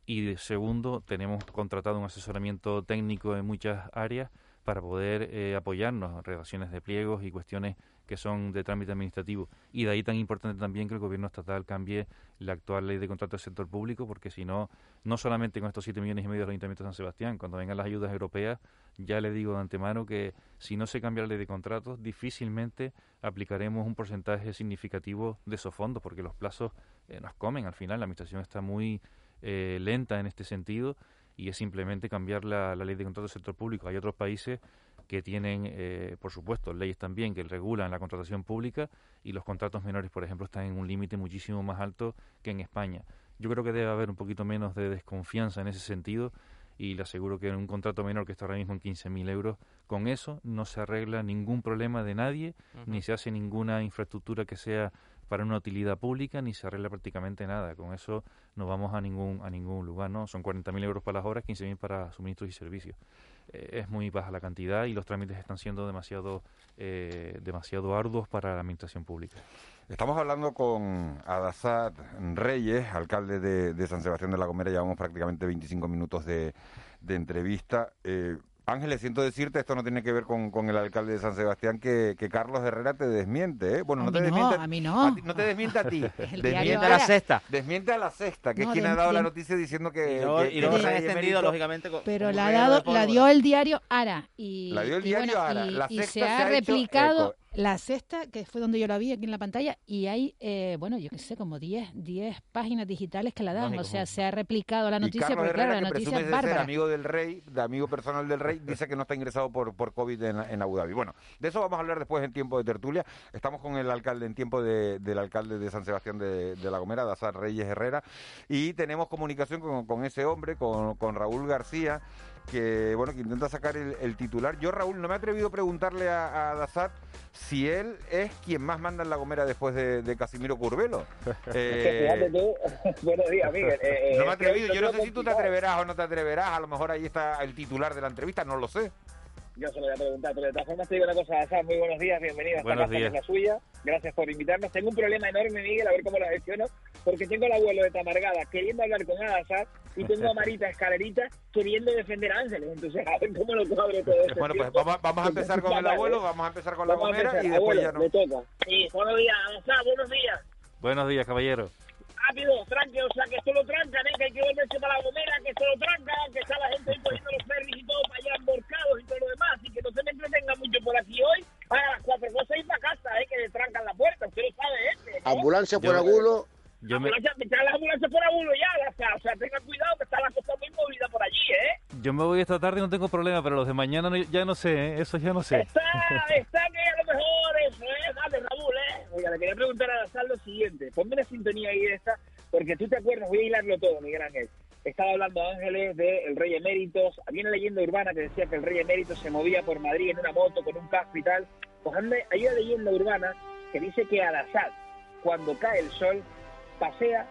Speaker 22: Y segundo, tenemos contratado un asesoramiento técnico en muchas áreas para poder eh, apoyarnos en redacciones de pliegos y cuestiones que son de trámite administrativo. Y de ahí tan importante también que el gobierno estatal cambie la actual ley de contrato del sector público, porque si no, no solamente con estos 7 millones y medio del Ayuntamiento de San Sebastián, cuando vengan las ayudas europeas, ya le digo de antemano que si no se cambia la ley de contratos, difícilmente aplicaremos un porcentaje significativo de esos fondos, porque los plazos eh, nos comen al final. La Administración está muy eh, lenta en este sentido y es simplemente cambiar la, ley de contrato del sector público. Hay otros países que tienen, eh, por supuesto, leyes también que regulan la contratación pública y los contratos menores, por ejemplo, están en un límite muchísimo más alto que en España. Yo creo que debe haber un poquito menos de desconfianza en ese sentido y le aseguro que en un contrato menor que está ahora mismo en 15.000 euros, con eso no se arregla ningún problema de nadie, ni se hace ninguna infraestructura que sea para una utilidad pública ni se arregla prácticamente nada. Con eso no vamos a ningún a ningún lugar, ¿no? Son 40.000 euros para las horas, 15.000 para suministros y servicios. Eh, es muy baja la cantidad y los trámites están siendo demasiado eh, demasiado arduos para la administración pública.
Speaker 1: Estamos hablando con Adasad Reyes, alcalde de, San Sebastián de la Gomera. Llevamos prácticamente 25 minutos de, de entrevista. Eh, Ángeles, siento decirte, esto no tiene que ver con, con el alcalde de San Sebastián, que, que, Carlos Herrera te desmiente, ¿eh?
Speaker 23: Bueno, no te desmiente. a mí no.
Speaker 1: no te desmiente a ti.
Speaker 24: desmiente a la sexta.
Speaker 1: Desmiente a la sexta, que es quien ha dado la noticia diciendo que.
Speaker 24: Y luego, se ha extendido, lógicamente.
Speaker 23: pero la, ha dado, la dio el diario Ara. Y,
Speaker 1: la dio el diario Ara. La
Speaker 23: y, se, ha, replicado. La sexta, que fue donde yo la vi aquí en la pantalla, y hay, eh, bueno, yo qué sé, como 10 10 páginas digitales que la dan. o sea, se ha replicado la noticia, porque claro, la noticia es bárbara.
Speaker 1: amigo del rey, de amigo personal del rey, dice que no está ingresado por, por COVID en, Abu Dhabi. Bueno, de eso vamos a hablar después en tiempo de tertulia. Estamos con el alcalde en tiempo de, del alcalde de San Sebastián de, La Gomera, Dazar Reyes Herrera, y tenemos comunicación con, con ese hombre, con, con Raúl García que bueno que intenta sacar el, titular. Yo, Raúl, no me he atrevido a preguntarle a, a si él es quien más manda en La Gomera después de, Casimiro Curvelo.
Speaker 25: Eh, buenos días, Miguel.
Speaker 1: Eh, no me he atrevido, yo no sé si tú te atreverás o no te atreverás, a lo mejor ahí está el titular de la entrevista, no lo sé.
Speaker 25: Yo se lo voy a preguntar, pero de todas formas te digo una cosa, Asad, muy buenos días, bienvenido a esta
Speaker 22: Buenos
Speaker 25: casa que
Speaker 22: días.
Speaker 25: es la suya. Gracias por invitarnos. Tengo un problema enorme, Miguel, a ver cómo lo gestiono, porque tengo al abuelo de Tamargada queriendo hablar con Adasad y tengo a Marita Escalerita queriendo defender a Ángeles. Entonces, a ver cómo lo cuadro todo esto.
Speaker 1: Bueno, pues vamos, vamos a empezar con el abuelo, vamos a empezar con la
Speaker 25: Vamos a
Speaker 1: gomera
Speaker 25: empezar.
Speaker 1: y después
Speaker 25: Abuelo,
Speaker 1: ya no.
Speaker 25: le toca. Sí, buenos días, Adasad, buenos días.
Speaker 22: Buenos días, caballero.
Speaker 25: Rápido, tranque, o sea, que esto lo trancan, ¿eh? que hay que volverse para la gomera, que esto lo trancan, que está la gente ahí cogiendo los ferries y todo para allá emborcados y todo lo demás, y que no se me entretenga mucho por aquí hoy, a las cuatro cosas ir para casa, ¿eh? que le trancan la puerta, usted lo sabe, ¿eh? ¿no?
Speaker 26: Ambulancia por
Speaker 22: Yo-
Speaker 26: agulo.
Speaker 22: Yo me,
Speaker 25: Ambulancia, traen las ambulancias por abuelo ya, o sea, o sea, tenga cuidado que está la cosa muy movida por allí, ¿eh?
Speaker 22: yo me voy esta tarde y no tengo problema, pero los de mañana no- ya no sé, ¿eh? eso ya no sé.
Speaker 25: Está, está que a lo mejor eso, ¿eh? Dale, Raúl, ¿eh? Oiga, le quería preguntar a Sal lo siguiente. Ponme una sintonía ahí de esta, porque tú te acuerdas, voy a hilarlo todo, Miguel Ángel. Estaba hablando Ángeles del Rey Eméritos. Había una leyenda urbana que decía que el Rey Eméritos se movía por Madrid en una moto con un casco y tal. Pues hay una leyenda urbana que dice que Al-Assad, cuando cae el sol, pasea,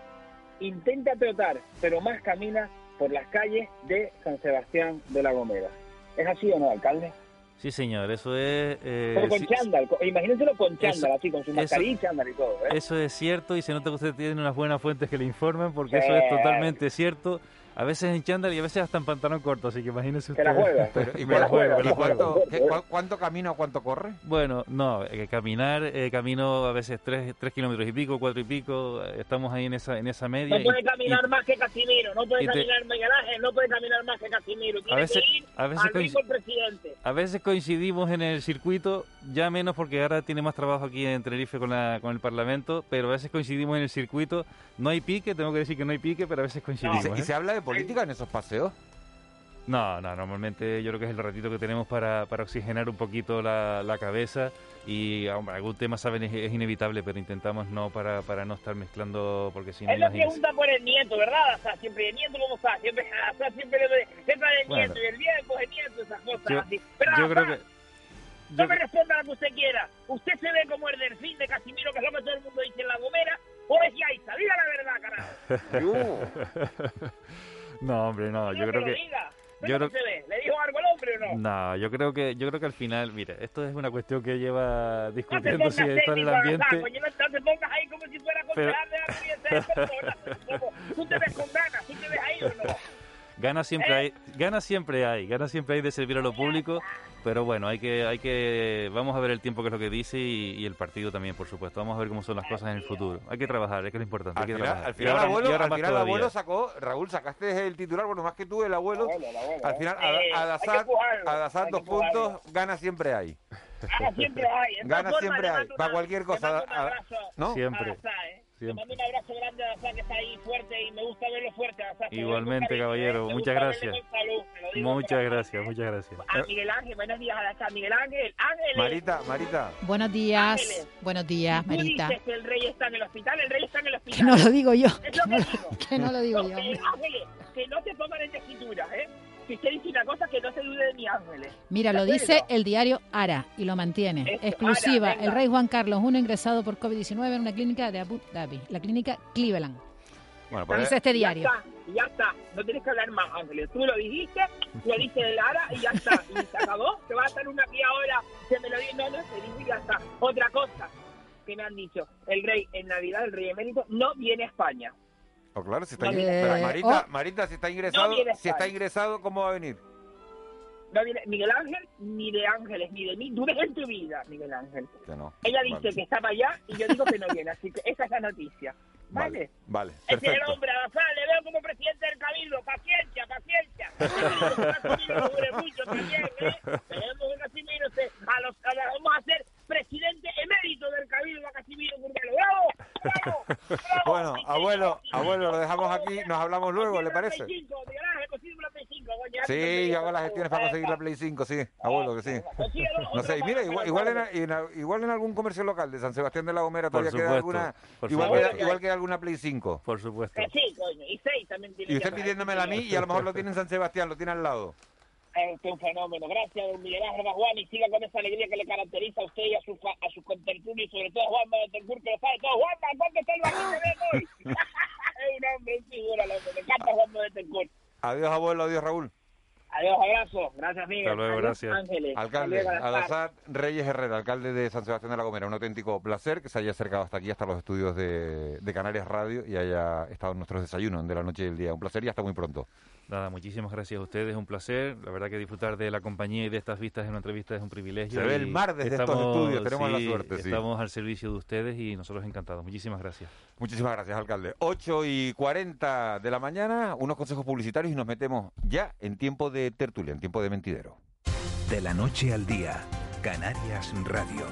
Speaker 25: intenta trotar, pero más camina por las calles de San Sebastián de la Gomera. ¿Es así o no, alcalde?
Speaker 22: Sí, señor, eso es... eh,
Speaker 25: Pero con
Speaker 22: sí-
Speaker 25: chándal, imagínenselo con chándal,
Speaker 22: Eso-
Speaker 25: así, con su mascarilla y chándal y todo, ¿eh?
Speaker 22: Eso es cierto y se nota que usted tiene unas buenas fuentes que le informan porque
Speaker 25: Sí.
Speaker 22: eso es totalmente cierto. A veces en chándal y a veces hasta en pantalón corto, así que imagínese usted.
Speaker 25: Se la juega.
Speaker 1: Pero, ¿y
Speaker 22: Me la
Speaker 1: cuánto-
Speaker 22: juego, me la
Speaker 1: y
Speaker 22: juego.
Speaker 1: cuánto, qué- cua- cuánto camina o cuánto corre?
Speaker 22: Bueno, no, eh, caminar, eh, camino a veces tres, tres kilómetros y pico, cuatro y pico, eh, estamos ahí en esa, en esa media.
Speaker 25: No puede caminar
Speaker 22: y-
Speaker 25: más que Casimiro, no puede
Speaker 22: y te-
Speaker 25: caminar Miguel Ángel, no puede caminar más que Casimiro. Tiene
Speaker 22: veces-
Speaker 25: que ir
Speaker 22: a veces
Speaker 25: al
Speaker 22: coinc-
Speaker 25: presidente.
Speaker 22: A veces coincidimos en el circuito, ya menos porque ahora tiene más trabajo aquí en Tenerife con, la, con el Parlamento, pero a veces coincidimos en el circuito. No hay pique, tengo que decir que no hay pique, pero a veces
Speaker 1: ¿Y
Speaker 22: coincidimos.
Speaker 1: se, y
Speaker 22: ¿eh?
Speaker 1: se habla de política en esos paseos?
Speaker 22: No, no, normalmente yo creo que es el ratito que tenemos para, para oxigenar un poquito la, la cabeza y hombre, algún tema, saben, es, es inevitable, pero intentamos no para, para no estar mezclando, porque si no,
Speaker 25: Él
Speaker 22: imagínese.
Speaker 25: pregunta por el nieto, ¿verdad? O sea, siempre el nieto, ¿cómo está? Siempre, o sea, siempre le siempre el
Speaker 22: Bueno.
Speaker 25: nieto y el viejo, el nieto, esas cosas
Speaker 22: Yo,
Speaker 25: así. Pero
Speaker 22: yo creo que...
Speaker 25: no
Speaker 22: yo-
Speaker 25: me responda lo que usted quiera. ¿Usted se ve como el delfín de Casimiro, que es lo que todo el mundo dice en la gomera? ¿O es Yaiza? Diga la verdad, carajo.
Speaker 22: no, hombre, no, yo
Speaker 25: No
Speaker 22: creo que...
Speaker 25: diga.
Speaker 22: yo
Speaker 25: ¿Cómo
Speaker 22: creo-
Speaker 25: se ve? ¿Le dijo algo al hombre o no?
Speaker 22: No, yo creo que yo creo que al final, mire, esto es una cuestión que lleva
Speaker 25: No te
Speaker 22: discutiéndose
Speaker 25: pongas
Speaker 22: en el ambiente.
Speaker 25: Agazá, coño, no, no te pongas ahí como si fuera
Speaker 22: Pero-
Speaker 25: concejal de la Tú te ves con ganas, tú te ves ahí o no.
Speaker 22: Gana siempre
Speaker 25: ¿Eh?
Speaker 22: hay, gana siempre hay, gana siempre hay de servir a lo público, pero bueno, hay que, hay que, vamos a ver el tiempo que es lo que dice y, y el partido también, por supuesto. Vamos a ver cómo son las cosas en el futuro. Hay que trabajar, es que es lo importante.
Speaker 1: Al
Speaker 22: hay que
Speaker 1: final,
Speaker 22: trabajar.
Speaker 1: al
Speaker 22: Y
Speaker 1: final,
Speaker 22: ahora-
Speaker 1: abuelo, al final el abuelo sacó, Raúl, sacaste el titular, bueno, más que tú, el abuelo. Al final,
Speaker 25: Eh,
Speaker 1: dos puntos, gana siempre hay.
Speaker 25: Gana siempre hay.
Speaker 1: Gana siempre hay, para cualquier cosa. a- ¿No?
Speaker 22: Siempre.
Speaker 25: ¿eh?
Speaker 22: Siempre.
Speaker 25: mando un abrazo grande a Adasá, que está ahí fuerte y me gusta verlo fuerte. Te lo
Speaker 22: Igualmente, caballero,
Speaker 25: ¿eh?
Speaker 22: Muchas gracias.
Speaker 25: salud, te
Speaker 22: Muchas gracias, muchas gracias.
Speaker 25: A Miguel Ángel, buenos días, Adasá. Miguel Ángel, Ángeles.
Speaker 1: Marita, Marita.
Speaker 23: Buenos días,
Speaker 25: Ángeles.
Speaker 23: buenos días,
Speaker 25: Tú
Speaker 23: Marita.
Speaker 25: dices que el rey está en el hospital, el rey está en el hospital.
Speaker 23: Que no lo digo yo,
Speaker 25: Es
Speaker 23: que
Speaker 25: lo
Speaker 23: no
Speaker 25: que
Speaker 23: lo,
Speaker 25: digo.
Speaker 23: que no lo digo
Speaker 25: No,
Speaker 23: yo.
Speaker 25: que. Ángeles, que no te pongan en tesitura, ¿eh? Si usted dice una cosa, que no se dude de mi Ángeles.
Speaker 23: Mira,
Speaker 25: ¿De
Speaker 23: lo dice el diario Ara y lo mantiene. Exclusiva.
Speaker 25: Ara,
Speaker 23: el rey Juan Carlos I ingresado por COVID-19 en una clínica de Abu Dhabi, la clínica Cleveland.
Speaker 1: Bueno,
Speaker 23: Lo dice este diario.
Speaker 25: Ya está, ya está. No tienes que hablar más, Ángeles. Tú lo dijiste, lo dice el Ara y ya está. Y se acabó. Te va a estar una aquí ahora. Se me lo dice, no, no, se dijo y ya está. Otra cosa que me han dicho. El rey, en Navidad, el rey emérito, no viene a España.
Speaker 1: Oh, claro, si está
Speaker 25: No Eh,
Speaker 1: Marita,
Speaker 25: oh.
Speaker 1: Marita, si está ingresado, si está ingresado, ¿cómo va a venir?
Speaker 25: No viene Miguel Ángel, ni de Ángeles, ni de mí. Dudes en tu vida, Miguel Ángel.
Speaker 1: Que no.
Speaker 25: Ella dice
Speaker 1: Vale.
Speaker 25: que estaba allá y yo digo que no viene. Así que esa es la noticia. ¿Vale?
Speaker 1: Vale,
Speaker 25: Este es el hombre, Adafán, le veo como presidente del Cabildo. Paciencia, paciencia. ¿eh? Tenemos que Casimiro se, a los, a la- vamos a ser presidente emérito del Cabildo Casimiro Burgalo. ¡Bravo! ¡Bravo! ¡Bravo!
Speaker 1: Bueno, abuelo, abuelo, lo dejamos aquí, nos hablamos luego, ¿le parece?
Speaker 25: Play 5, Miguel Ángel, consígueme una Play 5, coño.
Speaker 1: Sí, yo hago las gestiones para conseguir la Play 5, sí, abuelo, que sí. No sé, y mira, igual, igual, en, en- igual en algún comercio local de San Sebastián de la Gomera
Speaker 22: Por
Speaker 1: todavía queda
Speaker 22: supuesto,
Speaker 1: alguna,
Speaker 22: por
Speaker 1: igual, queda, igual queda alguna Play 5.
Speaker 22: Por supuesto.
Speaker 25: Sí, coño. Y 6 también tiene
Speaker 1: Y usted pidiéndomela a mí y a lo mejor lo tiene en San Sebastián, lo tiene al lado.
Speaker 25: Es un fenómeno. Gracias, don Miguel Ángel Juan, y siga con esa alegría que le caracteriza a usted y a su, fa- a su contertulio, y sobre todo a Juan Betancourt, que lo sabe todo. Juan, ¿dónde está el barrio que ven hoy? es un hombre, un figura, loco. Me encanta Juan Betancourt.
Speaker 1: Adiós, abuelo, adiós, Raúl.
Speaker 25: Adiós, abrazo. Gracias, Miguel.
Speaker 22: Hasta luego,
Speaker 25: Adiós,
Speaker 22: gracias.
Speaker 25: Ángeles.
Speaker 1: Alcalde. Adasad Reyes Herrera, alcalde de San Sebastián de la Gomera. Un auténtico placer que se haya acercado hasta aquí, hasta los estudios de, de Canarias Radio y haya estado en nuestros desayunos de la noche y del día. Un placer y hasta muy pronto.
Speaker 22: Nada, muchísimas gracias a ustedes, un placer. La verdad que disfrutar de la compañía y de estas vistas en una entrevista es un privilegio.
Speaker 1: Se ve el mar desde estos estudios, tenemos la suerte, sí.
Speaker 22: Estamos al servicio de ustedes y nosotros encantados. Muchísimas gracias.
Speaker 1: Muchísimas gracias, alcalde. 8 y 40 de la mañana, unos consejos publicitarios y nos metemos ya en tiempo de tertulia, en tiempo de mentidero.
Speaker 2: De la noche al día, Canarias Radio.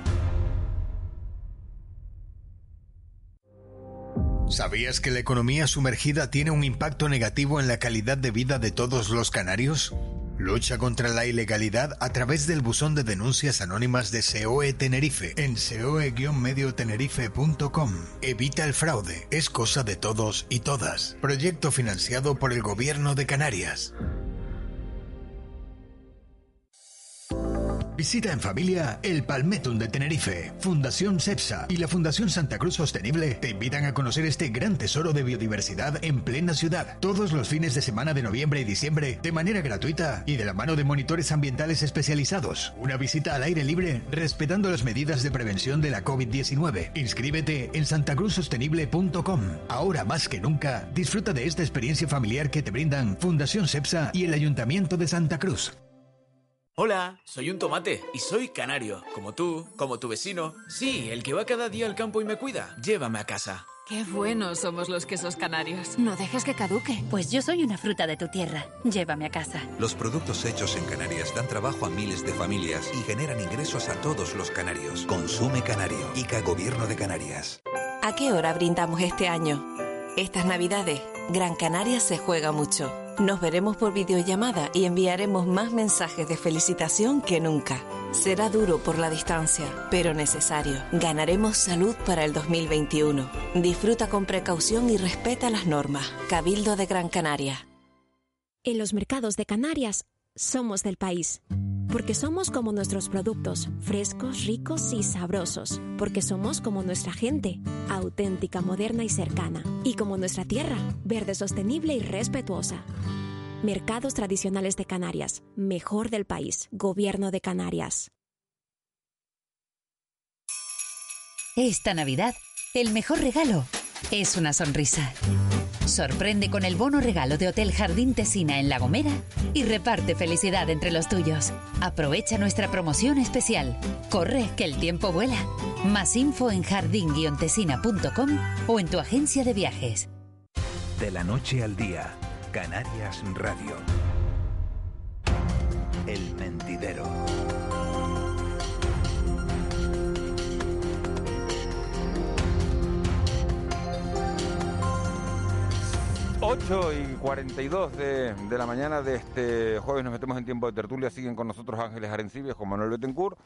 Speaker 14: ¿Sabías que la economía sumergida tiene un impacto negativo en la calidad de vida de todos los canarios? Lucha contra la ilegalidad a través del buzón de denuncias anónimas de SEOE Tenerife en seoe-mediotenerife.com. Evita el fraude, es cosa de todos y todas. Proyecto financiado por el Gobierno de Canarias. Visita en familia el Palmetum de Tenerife, Fundación CEPSA y la Fundación Santa Cruz Sostenible te invitan a conocer este gran tesoro de biodiversidad en plena ciudad, todos los fines de semana de noviembre y diciembre, de manera gratuita y de la mano de monitores ambientales especializados. Una visita al aire libre, respetando las medidas de prevención de la COVID-19. Inscríbete en santacruzsostenible.com. Ahora más que nunca, disfruta de esta experiencia familiar que te brindan Fundación CEPSA y el Ayuntamiento de Santa Cruz.
Speaker 19: Hola, soy un tomate y soy canario, como tú, como tu vecino. Sí, el que va cada día al campo y me cuida. Llévame a casa.
Speaker 20: Qué buenos somos los quesos canarios.
Speaker 21: No dejes que caduque. Pues yo soy una fruta de tu tierra. Llévame a casa.
Speaker 2: Los productos hechos en Canarias dan trabajo a miles de familias y generan ingresos a todos los canarios. Consume Canario. ICA Gobierno de Canarias.
Speaker 12: ¿A qué hora brindamos este año? Estas navidades, Gran Canaria se juega mucho. Nos veremos por videollamada y enviaremos más mensajes de felicitación que nunca. Será duro por la distancia, pero necesario. Ganaremos salud para el 2021. Disfruta con precaución y respeta las normas. Cabildo de Gran Canaria.
Speaker 26: En los mercados de Canarias somos del país. Porque somos como nuestros productos, frescos, ricos y sabrosos. Porque somos como nuestra gente, auténtica, moderna y cercana. Y como nuestra tierra, verde, sostenible y respetuosa. Mercados tradicionales de Canarias, mejor del país, Gobierno de Canarias.
Speaker 27: Esta Navidad, el mejor regalo es una sonrisa. Sorprende con el bono regalo de Hotel Jardín Tesina en La Gomera y reparte felicidad entre los tuyos. Aprovecha nuestra promoción especial. Corre, que el tiempo vuela. Más info en jardín-tesina.com o en tu agencia de viajes.
Speaker 2: De la noche al día, Canarias Radio. El mentidero.
Speaker 1: 8 y 42 de, de la mañana de este jueves nos metemos en tiempo de tertulia. Siguen con nosotros Ángeles Arencibia con Manuel Betancourt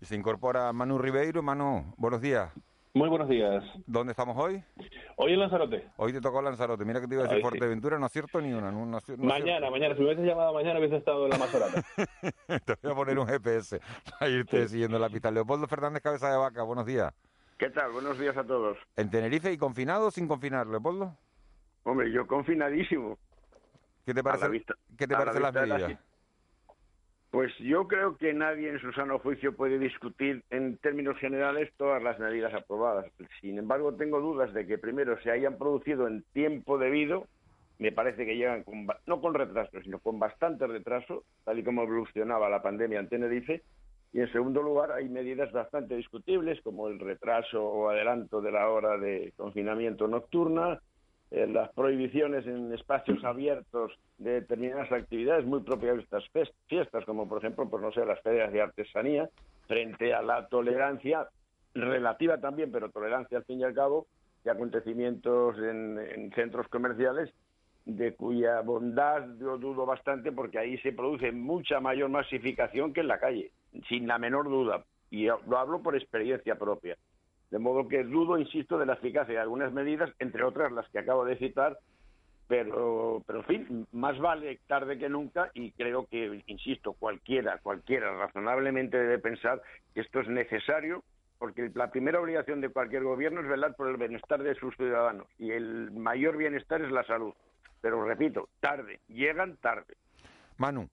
Speaker 1: y se incorpora Manu Ribeiro. Manu, buenos días.
Speaker 28: Muy buenos días.
Speaker 1: ¿Dónde estamos hoy?
Speaker 28: Hoy en Lanzarote.
Speaker 1: Hoy te tocó Lanzarote. Mira que te iba a decir
Speaker 28: Hoy sí.
Speaker 1: Fuerteventura, no acierto ni una. No, no acier- no
Speaker 28: mañana, mañana. Si me hubieses llamado mañana hubiese estado en la Mazorata.
Speaker 1: te voy a poner un GPS para irte siguiendo la pista. Leopoldo Fernández Cabeza de Vaca, buenos días.
Speaker 29: ¿Qué tal? Buenos días a todos.
Speaker 1: ¿En Tenerife y confinado o sin confinar, Leopoldo?
Speaker 29: Hombre, yo confinadísimo.
Speaker 1: ¿Qué te
Speaker 29: la
Speaker 1: parece,
Speaker 29: vista-
Speaker 1: ¿qué te
Speaker 29: la
Speaker 1: las
Speaker 29: la
Speaker 1: medidas?
Speaker 29: Pues yo creo que nadie en su sano juicio puede discutir en términos generales todas las medidas aprobadas. Sin embargo, tengo dudas de que primero se hayan producido en tiempo debido. Me parece que llegan con, no con retraso, sino con bastante retraso, tal y como evolucionaba la pandemia en Tenerife. Y en segundo lugar, hay medidas bastante discutibles, como el retraso o adelanto de la hora de confinamiento nocturna, eh, las prohibiciones en espacios abiertos de determinadas actividades muy propias de estas fiestas, como por ejemplo, pues no sé, las ferias de artesanía, frente a la tolerancia relativa también, pero tolerancia al fin y al cabo, de acontecimientos en, en centros comerciales de cuya bondad yo dudo bastante porque ahí se produce mucha mayor masificación que en la calle, sin la menor duda. Y lo hablo por experiencia propia. De modo que dudo, insisto, de la eficacia de algunas medidas, entre otras las que acabo de citar, pero, pero en fin, más vale tarde que nunca y creo que, insisto, cualquiera, cualquiera razonablemente debe pensar que esto es necesario porque la primera obligación de cualquier gobierno es velar por el bienestar de sus ciudadanos y el mayor bienestar es la salud. Pero repito, tarde, llegan tarde.
Speaker 1: Manu,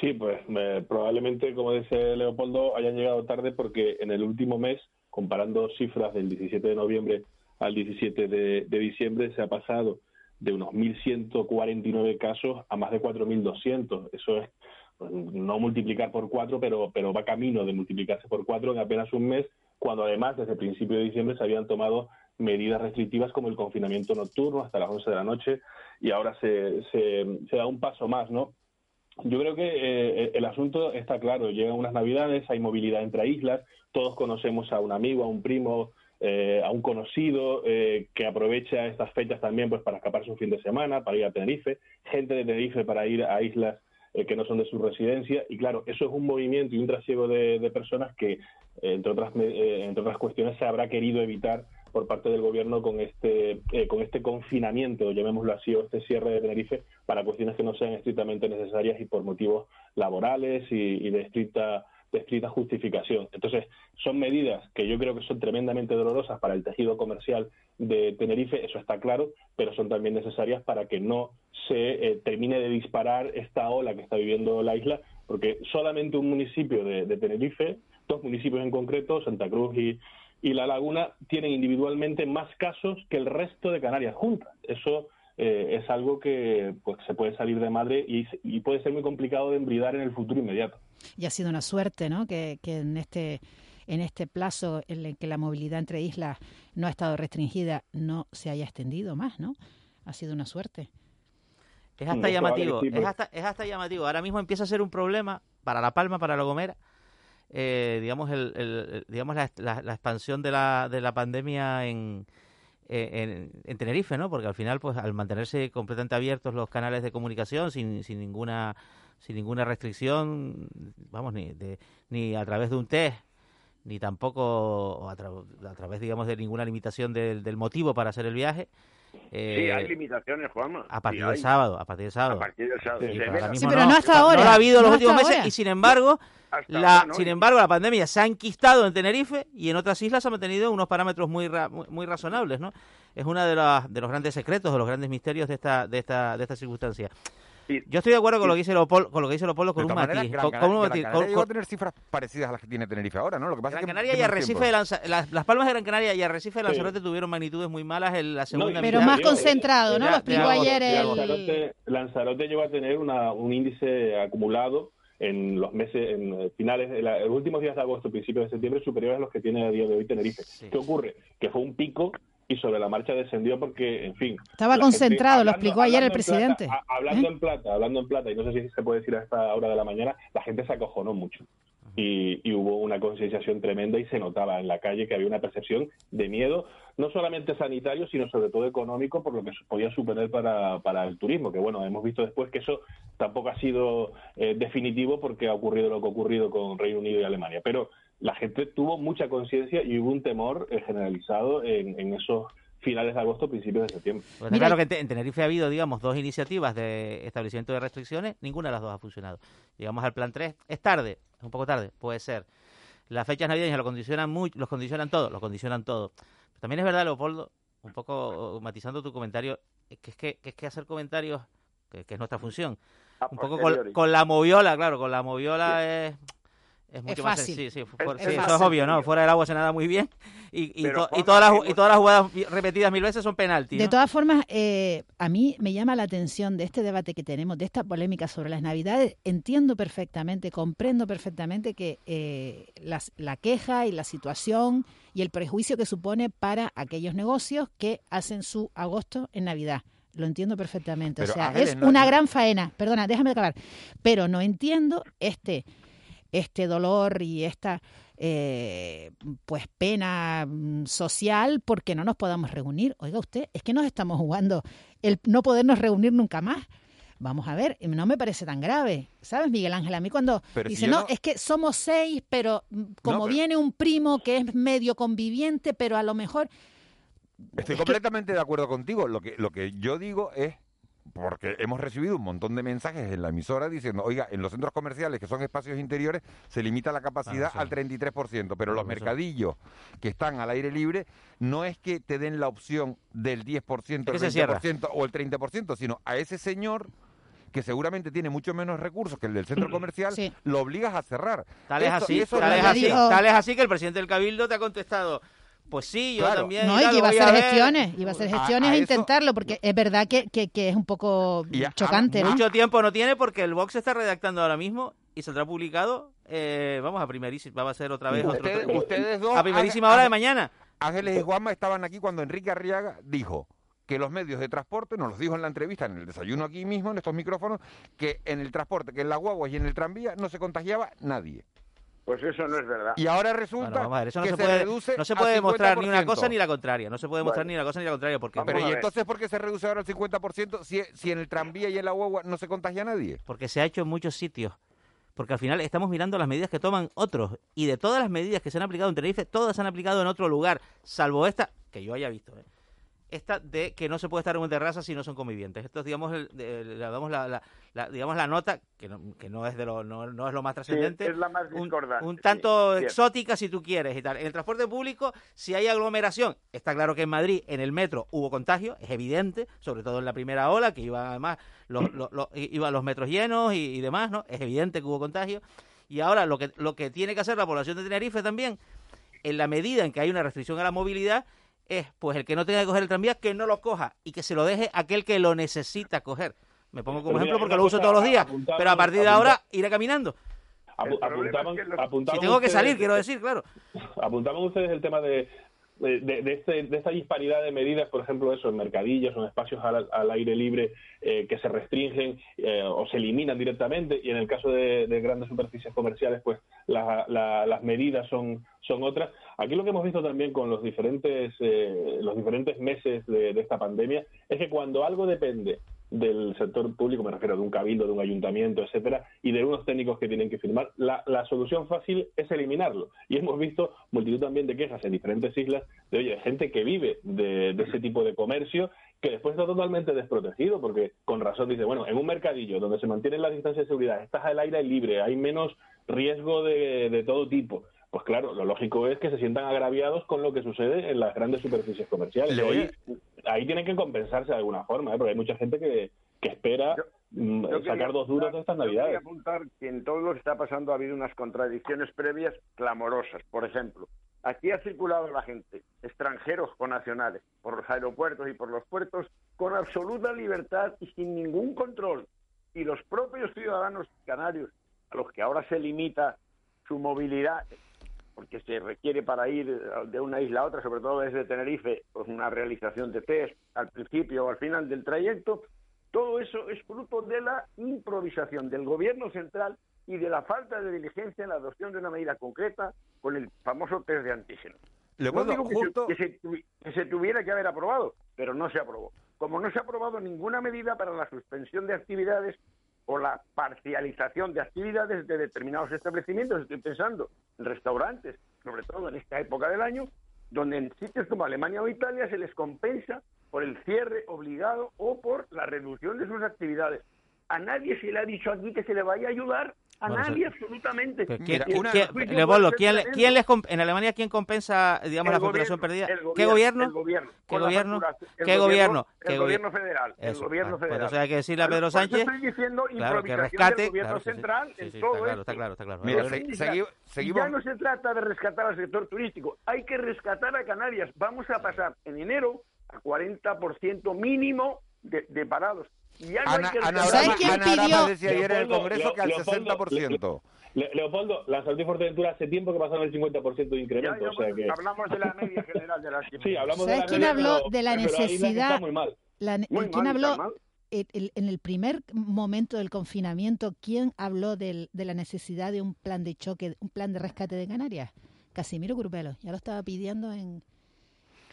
Speaker 28: Sí, pues eh, probablemente, como dice Leopoldo, hayan llegado tarde porque en el último mes, comparando cifras del 17 de noviembre al 17 de, diciembre, se ha pasado de unos 1.149 casos a más de 4.200. Eso es pues, no multiplicar por cuatro, pero, pero va camino de multiplicarse por cuatro en apenas un mes, cuando además desde el principio de diciembre se habían tomado medidas restrictivas como el confinamiento nocturno hasta las 11 de la noche y ahora se, se, se da un paso más, ¿no? Yo creo que eh, el asunto está claro. Llegan unas navidades, hay movilidad entre islas, todos conocemos a un amigo, a un primo, eh, a un conocido eh, que aprovecha estas fechas también pues para escaparse un fin de semana, para ir a Tenerife, gente de Tenerife para ir a islas que no son de su residencia y claro, eso es un movimiento y un trasiego de, de personas que entre otras entre otras cuestiones se habrá querido evitar por parte del gobierno con este eh, con este confinamiento, llamémoslo así, o este cierre de Tenerife para cuestiones que no sean estrictamente necesarias y por motivos laborales y, de estricta de estricta justificación. Entonces, son medidas que yo creo que son tremendamente dolorosas para el tejido comercial de Tenerife, eso está claro, pero son también necesarias para que no se eh, termine de disparar esta ola que está viviendo la isla, porque solamente un municipio de, de Tenerife, dos municipios en concreto, Santa Cruz y, y La Laguna tienen individualmente más casos que el resto de Canarias juntas. Eso eh, es algo que pues, se puede salir de madre y, y, puede ser muy complicado de embridar en el futuro inmediato.
Speaker 23: Y ha sido una suerte, ¿no? Que, que en este en este plazo en el que la movilidad entre islas no ha estado restringida no se haya extendido más, ¿no? Ha sido una suerte.
Speaker 24: Es hasta llamativo, es hasta, es hasta llamativo. Ahora mismo empieza a ser un problema para La Palma, para La Gomera, eh, digamos, el, el, digamos la, la, la, expansión de la, de la pandemia en, en, en, Tenerife, ¿no? Porque al final, pues al mantenerse completamente abiertos los canales de comunicación sin, sin ninguna sin ninguna restricción, vamos, ni, de, ni a través de un test, ni tampoco a, a través, digamos, de ninguna limitación del, del motivo para hacer el viaje,
Speaker 29: eh, sí, hay limitaciones, Juanma.
Speaker 24: A partir
Speaker 29: sí,
Speaker 24: del sábado, a partir del sábado.
Speaker 29: A partir del sábado.
Speaker 24: Sí, pero,
Speaker 23: Sí, no hasta ahora.
Speaker 24: No lo ha habido los
Speaker 23: No
Speaker 24: últimos
Speaker 23: hasta
Speaker 24: meses
Speaker 23: ahora.
Speaker 24: y sin embargo,
Speaker 29: Hasta
Speaker 24: la,
Speaker 29: ahora no,
Speaker 24: sin
Speaker 29: ¿eh?
Speaker 24: embargo, la pandemia se ha enquistado en Tenerife y en otras islas se ha mantenido unos parámetros muy ra- muy, muy razonables, ¿no? Es uno de, las- de los grandes secretos, de los grandes misterios de esta de esta de esta circunstancia. Yo estoy de acuerdo con lo que dice Leopoldo, con lo que dice Leopoldo con un matiz,
Speaker 1: Gran
Speaker 24: con, un matiz, con-
Speaker 1: a tener cifras parecidas a las que tiene Tenerife ahora, ¿no? Lo que pasa
Speaker 24: Gran
Speaker 1: es que
Speaker 24: Canaria y Arrecife de Lanza- las, las Palmas de Gran Canaria y Arrecife de
Speaker 28: Sí.
Speaker 24: Lanzarote tuvieron magnitudes muy malas en la segunda
Speaker 23: Pero
Speaker 24: mitad.
Speaker 23: más concentrado, ¿no? Lo explicó ayer el...
Speaker 28: Lanzarote, Lanzarote llegó a tener una, un índice acumulado en los meses, en eh, finales, en la- en los últimos días de agosto, principios de septiembre, superiores a los que tiene a día de hoy Tenerife. ¿Qué ocurre? Que fue un pico y sobre la marcha descendió porque, en fin.
Speaker 23: Estaba
Speaker 28: gente-
Speaker 23: concentrado, lo
Speaker 28: hablando-
Speaker 23: explicó ayer el
Speaker 28: en plata,
Speaker 23: presidente.
Speaker 28: a- hablando
Speaker 23: ¿Eh?
Speaker 28: en plata, hablando en plata, y no sé si se puede decir a esta hora de la mañana, la gente se acojonó mucho. Y, y hubo una concienciación tremenda y se notaba en la calle que había una percepción de miedo, no solamente sanitario, sino sobre todo económico, por lo que podía suponer para, para el turismo, que bueno, hemos visto después que eso tampoco ha sido eh, definitivo porque ha ocurrido lo que ha ocurrido con Reino Unido y Alemania. Pero la gente tuvo mucha conciencia y hubo un temor eh, generalizado en, en esos finales de agosto, principios de septiembre.
Speaker 24: Pues está claro que en Te- en Tenerife ha habido, digamos, dos iniciativas de establecimiento de restricciones, ninguna de las dos ha funcionado. Llegamos al plan 3, es tarde, es un poco tarde, puede ser. Las fechas navideñas lo condicionan muy, los condicionan todo, lo condicionan todo. Pero también es verdad, Leopoldo, un poco matizando tu comentario, que es que, que es que hacer comentarios, que, que es nuestra función, un poco con la moviola, claro, con la moviola es... Es mucho más
Speaker 23: fácil.
Speaker 24: sí, sí,
Speaker 29: Es-
Speaker 24: sí, eso
Speaker 29: fácil,
Speaker 24: es obvio, ¿no? Fuera del agua se nada muy bien y, y, to- todas las, y todas las jugadas repetidas mil veces son penaltis.
Speaker 23: De todas formas, eh, a mí me llama la atención de este debate que tenemos, de esta polémica sobre las Navidades. Entiendo perfectamente, comprendo perfectamente que eh, las- la queja y la situación y el prejuicio que supone para aquellos negocios que hacen su agosto en Navidad. Lo entiendo perfectamente.
Speaker 1: Pero,
Speaker 23: o sea,
Speaker 1: Ángeles,
Speaker 23: es
Speaker 1: no-
Speaker 23: una
Speaker 1: no-
Speaker 23: gran faena. Perdona, déjame acabar. Pero no entiendo este, este dolor y esta eh, pues pena mm, social porque no nos podamos reunir. Oiga usted, es que nos estamos jugando el no podernos reunir nunca más. Vamos a ver, no me parece tan grave, ¿sabes, Miguel Ángel? A mí cuando
Speaker 1: Pero si
Speaker 23: dice,
Speaker 1: yo
Speaker 23: no,
Speaker 1: no-
Speaker 23: es que somos seis, pero mm, como
Speaker 1: pero-
Speaker 23: viene un primo que es medio conviviente, pero a lo mejor...
Speaker 1: Estoy completamente de acuerdo contigo. Lo que, lo que yo digo es, porque hemos recibido un montón de mensajes en la emisora diciendo, oiga, en los centros comerciales, que son espacios interiores, se limita la capacidad
Speaker 24: Ah, sí.
Speaker 1: al 33%, pero los mercadillos que están al aire libre no es que te den la opción del 10%,
Speaker 24: que
Speaker 1: el
Speaker 24: se cierra.
Speaker 1: 20% o el 30%, sino a ese señor que seguramente tiene mucho menos recursos que el del centro comercial, lo obligas a cerrar.
Speaker 24: Tal es
Speaker 1: Esto-
Speaker 24: así,
Speaker 1: eso
Speaker 24: tal
Speaker 1: es
Speaker 24: así, tal es así que el presidente del Cabildo te ha contestado. Pues sí, yo
Speaker 1: Claro.
Speaker 24: también.
Speaker 23: No, y que iba a hacer gestiones, iba a hacer gestiones
Speaker 24: a
Speaker 23: e intentarlo, porque es verdad que, que, que es un poco chocante, ¿no?
Speaker 24: Mucho tiempo no tiene porque el Vox está redactando ahora mismo y saldrá publicado. eh, vamos a primerísima, va a ser otra vez otro-
Speaker 1: Ustedes, ustedes dos,
Speaker 24: a primerísima
Speaker 1: Ángel-
Speaker 24: hora de mañana.
Speaker 1: Ángeles y Juanma estaban aquí cuando Enrique Arriaga dijo que los medios de transporte, nos los dijo en la entrevista, en el desayuno aquí mismo, en estos micrófonos, que en el transporte, que en las guaguas y en el tranvía no se contagiaba nadie.
Speaker 29: Pues eso no es verdad.
Speaker 1: Y ahora resulta
Speaker 24: Bueno, vamos a ver, eso no
Speaker 1: que
Speaker 24: se
Speaker 1: se,
Speaker 24: puede,
Speaker 1: reduce
Speaker 24: no se
Speaker 1: a
Speaker 24: puede demostrar ni una
Speaker 1: 50%.
Speaker 24: cosa ni la contraria. No se puede demostrar
Speaker 1: Bueno.
Speaker 24: ni una cosa ni la contraria. Porque,
Speaker 1: Pero ¿y entonces por qué se reduce ahora al 50% si, si en el tranvía y en la guagua no se contagia nadie?
Speaker 24: porque se ha hecho en muchos sitios. Porque al final estamos mirando las medidas que toman otros. Y de todas las medidas que se han aplicado en Tenerife, todas se han aplicado en otro lugar. Salvo esta, que yo haya visto. ¿eh? Esta de que no se puede estar en una terraza si no son convivientes. Esto es, digamos, el- damos la, la- la- digamos, la nota, que no, que no es de lo, no, no es lo más trascendente.
Speaker 29: es la más discordante.
Speaker 24: un tanto
Speaker 29: sí,
Speaker 24: exótica si tú quieres y tal. En el transporte público, si hay aglomeración, está claro que en Madrid, en el metro, hubo contagio, es evidente, sobre todo en la primera ola, que iban además los, los- los- iban los metros llenos y, y demás, ¿no? Es evidente que hubo contagio. Y ahora lo que, lo que tiene que hacer la población de Tenerife también, en la medida en que hay una restricción a la movilidad, es pues el que no tenga que coger el tranvía, que no lo coja y que se lo deje a aquel que lo necesita coger. Me pongo como ejemplo porque lo uso todos los días, pero a partir de ahora iré caminando.
Speaker 28: Apu- apuntaban- apuntaban
Speaker 24: Si tengo que
Speaker 28: ustedes-
Speaker 24: salir, quiero decir, claro.
Speaker 28: Apuntaban ustedes el tema de, de, de este- de esta disparidad de medidas, por ejemplo, eso, en mercadillos o en espacios al, al aire libre eh, que se restringen eh, o se eliminan directamente y en el caso de, de grandes superficies comerciales, pues la- la- las medidas son, son otras. Aquí lo que hemos visto también con los diferentes, eh, los diferentes meses de esta pandemia es que cuando algo depende del sector público, me refiero de un cabildo, de un ayuntamiento, etcétera, y de unos técnicos que tienen que firmar, la, la solución fácil es eliminarlo. Y hemos visto multitud también de quejas en diferentes islas de, oye, gente que vive de, ese tipo de comercio que después está totalmente desprotegido, porque con razón dice, bueno, en un mercadillo donde se mantienen las distancias de seguridad, estás al aire libre, hay menos riesgo de, de todo tipo. Pues claro, lo lógico es que se sientan agraviados con lo que sucede en las grandes superficies comerciales. Ahí, ahí tienen que compensarse de alguna forma, ¿eh? porque hay mucha gente que, que espera mm,
Speaker 29: Yo quería
Speaker 28: sacar dos duros de estas
Speaker 29: apuntar- yo
Speaker 28: navidades.
Speaker 29: apuntar que en todo lo que está pasando ha habido unas contradicciones previas clamorosas. Por ejemplo, aquí ha circulado la gente, extranjeros o nacionales, por los aeropuertos y por los puertos, con absoluta libertad y sin ningún control. Y los propios ciudadanos canarios, a los que ahora se limita su movilidad, porque se requiere para ir de una isla a otra, sobre todo desde Tenerife, pues una realización de test al principio o al final del trayecto, todo eso es fruto de la improvisación del gobierno central y de la falta de diligencia en la adopción de una medida concreta con el famoso test de antígenos.
Speaker 1: Le
Speaker 29: No
Speaker 1: puedo-
Speaker 29: digo que,
Speaker 1: justo-
Speaker 29: se, que se tuvi- que se tuviera que haber aprobado, pero no se aprobó. Como no se ha aprobado ninguna medida para la suspensión de actividades o la parcialización de actividades de determinados establecimientos, estoy pensando en restaurantes, sobre todo en esta época del año, donde en sitios como Alemania o Italia se les compensa por el cierre obligado o por la reducción de sus actividades. A nadie se le ha dicho aquí que se le vaya a ayudar, a
Speaker 24: Bueno,
Speaker 29: nadie absolutamente.
Speaker 24: ¿Quién-
Speaker 29: el
Speaker 24: quién- ¿quién, quién les comp- en Alemania quién compensa, digamos, la
Speaker 29: El
Speaker 24: facturación
Speaker 29: gobierno,
Speaker 24: perdida?
Speaker 29: el
Speaker 24: ¿Qué gobierno?
Speaker 29: El gobierno.
Speaker 24: ¿Qué
Speaker 29: la
Speaker 24: gobierno?
Speaker 29: facturación. El
Speaker 24: ¿Qué gobierno?
Speaker 29: El
Speaker 24: ¿Qué
Speaker 29: gobierno
Speaker 24: gobi-
Speaker 29: federal. El
Speaker 24: Eso,
Speaker 29: gobierno
Speaker 24: ah, pues
Speaker 29: federal.
Speaker 24: entonces hay que decirle a Pedro Sánchez,
Speaker 29: estoy diciendo
Speaker 24: claro, que rescate,
Speaker 29: del gobierno
Speaker 24: claro, sí, sí.
Speaker 29: central
Speaker 24: Sí,
Speaker 29: en
Speaker 24: sí,
Speaker 29: todo
Speaker 24: está claro, está claro, está claro.
Speaker 1: Mira, se-
Speaker 29: sí,
Speaker 1: segui-
Speaker 29: ya-
Speaker 1: seguimos-
Speaker 29: Ya no se trata de rescatar al sector turístico, hay que rescatar a Canarias. Vamos a pasar en enero a 40% mínimo de, de parados. Ya no
Speaker 1: Ana,
Speaker 29: hay que
Speaker 1: Ana
Speaker 29: rescatar-
Speaker 1: Arama- Ana Arama decía ayer en el
Speaker 28: Leopoldo,
Speaker 1: Congreso que al
Speaker 28: Leopoldo,
Speaker 1: 60%.
Speaker 28: Le- Leopoldo, Lanzarote y Fuerteventura hace tiempo que pasaron el 50% de incremento,
Speaker 29: ya,
Speaker 28: o sea que...
Speaker 29: Hablamos de la media general de las
Speaker 28: Sí, hablamos de
Speaker 23: ¿Sabes
Speaker 28: la
Speaker 23: quién
Speaker 28: media,
Speaker 23: habló
Speaker 28: pero-
Speaker 23: de la necesidad?
Speaker 28: muy mal.
Speaker 23: La ne-
Speaker 29: Muy
Speaker 23: ¿Quién
Speaker 29: mal,
Speaker 23: habló en el primer momento del confinamiento? ¿Quién habló del- de la necesidad de un plan de choque, un plan de rescate de Canarias? Casimiro Curvelo. Ya lo estaba pidiendo en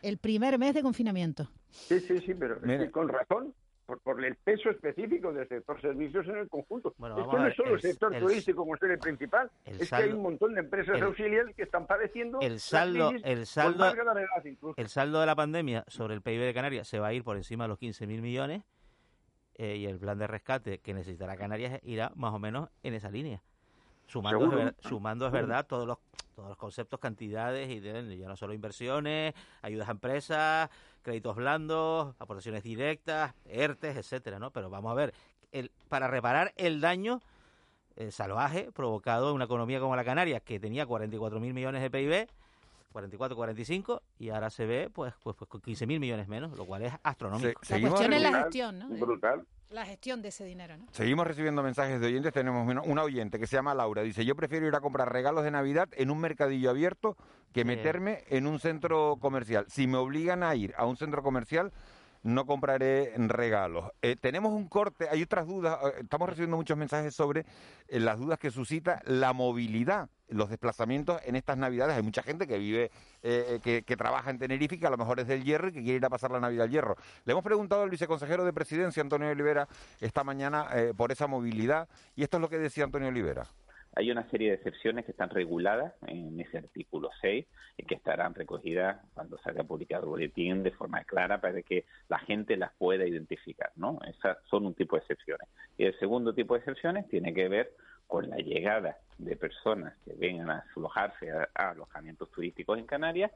Speaker 23: el primer mes de confinamiento.
Speaker 29: Sí, sí, sí, pero
Speaker 1: Mira.
Speaker 29: con razón, por, por el peso específico del sector servicios en el conjunto.
Speaker 24: Bueno,
Speaker 29: es
Speaker 24: vamos
Speaker 29: que
Speaker 24: a
Speaker 29: no es solo el,
Speaker 24: el-
Speaker 29: sector
Speaker 24: el-
Speaker 29: turístico como es el principal,
Speaker 24: el
Speaker 29: es que hay un montón de empresas auxiliares que están padeciendo
Speaker 24: el saldo- el saldo-. El saldo de la pandemia sobre el PIB de Canarias se va a ir por encima de los 15.000 millones eh, y el plan de rescate que necesitará Canarias irá más o menos en esa línea. Sumando, es, sumando es verdad todos los todos los conceptos, cantidades y de- ya no solo inversiones, ayudas a empresas, créditos blandos, aportaciones directas, ERTES, etcétera, ¿no? Pero vamos a ver, el, para reparar el daño eh, salvaje provocado en una economía como la Canarias, que tenía 44 mil millones de PIB, 44, 45, y ahora se ve pues, pues, pues con 15 mil millones menos, lo cual es astronómico.
Speaker 23: La cuestión es la gestión, ¿no?
Speaker 28: Brutal.
Speaker 23: La gestión de ese dinero, ¿no?
Speaker 1: Seguimos recibiendo mensajes de oyentes. Tenemos una- oyente que se llama Laura. Dice, yo prefiero ir a comprar regalos de Navidad en un mercadillo abierto que meterme en un centro comercial. Si me obligan a ir a un centro comercial, no compraré regalos. Eh, tenemos un corte, hay otras dudas. eh, Estamos recibiendo muchos mensajes sobre eh, las dudas que suscita la movilidad, los desplazamientos en estas Navidades. Hay mucha gente que vive, eh, que, que trabaja en Tenerife que a lo mejor es del Hierro y que quiere ir a pasar la Navidad al Hierro. Le hemos preguntado al viceconsejero de Presidencia, Antonio Olivera, esta mañana por esa movilidad y esto es lo que decía Antonio Olivera.
Speaker 30: Hay una serie de excepciones que están reguladas en ese artículo 6 y que estarán recogidas cuando salga publicado el boletín de forma clara para que la gente las pueda identificar, ¿no? Esas son un tipo de excepciones. Y el segundo tipo de excepciones tiene que ver con la llegada de personas que vengan a alojarse a, alojamientos turísticos en Canarias,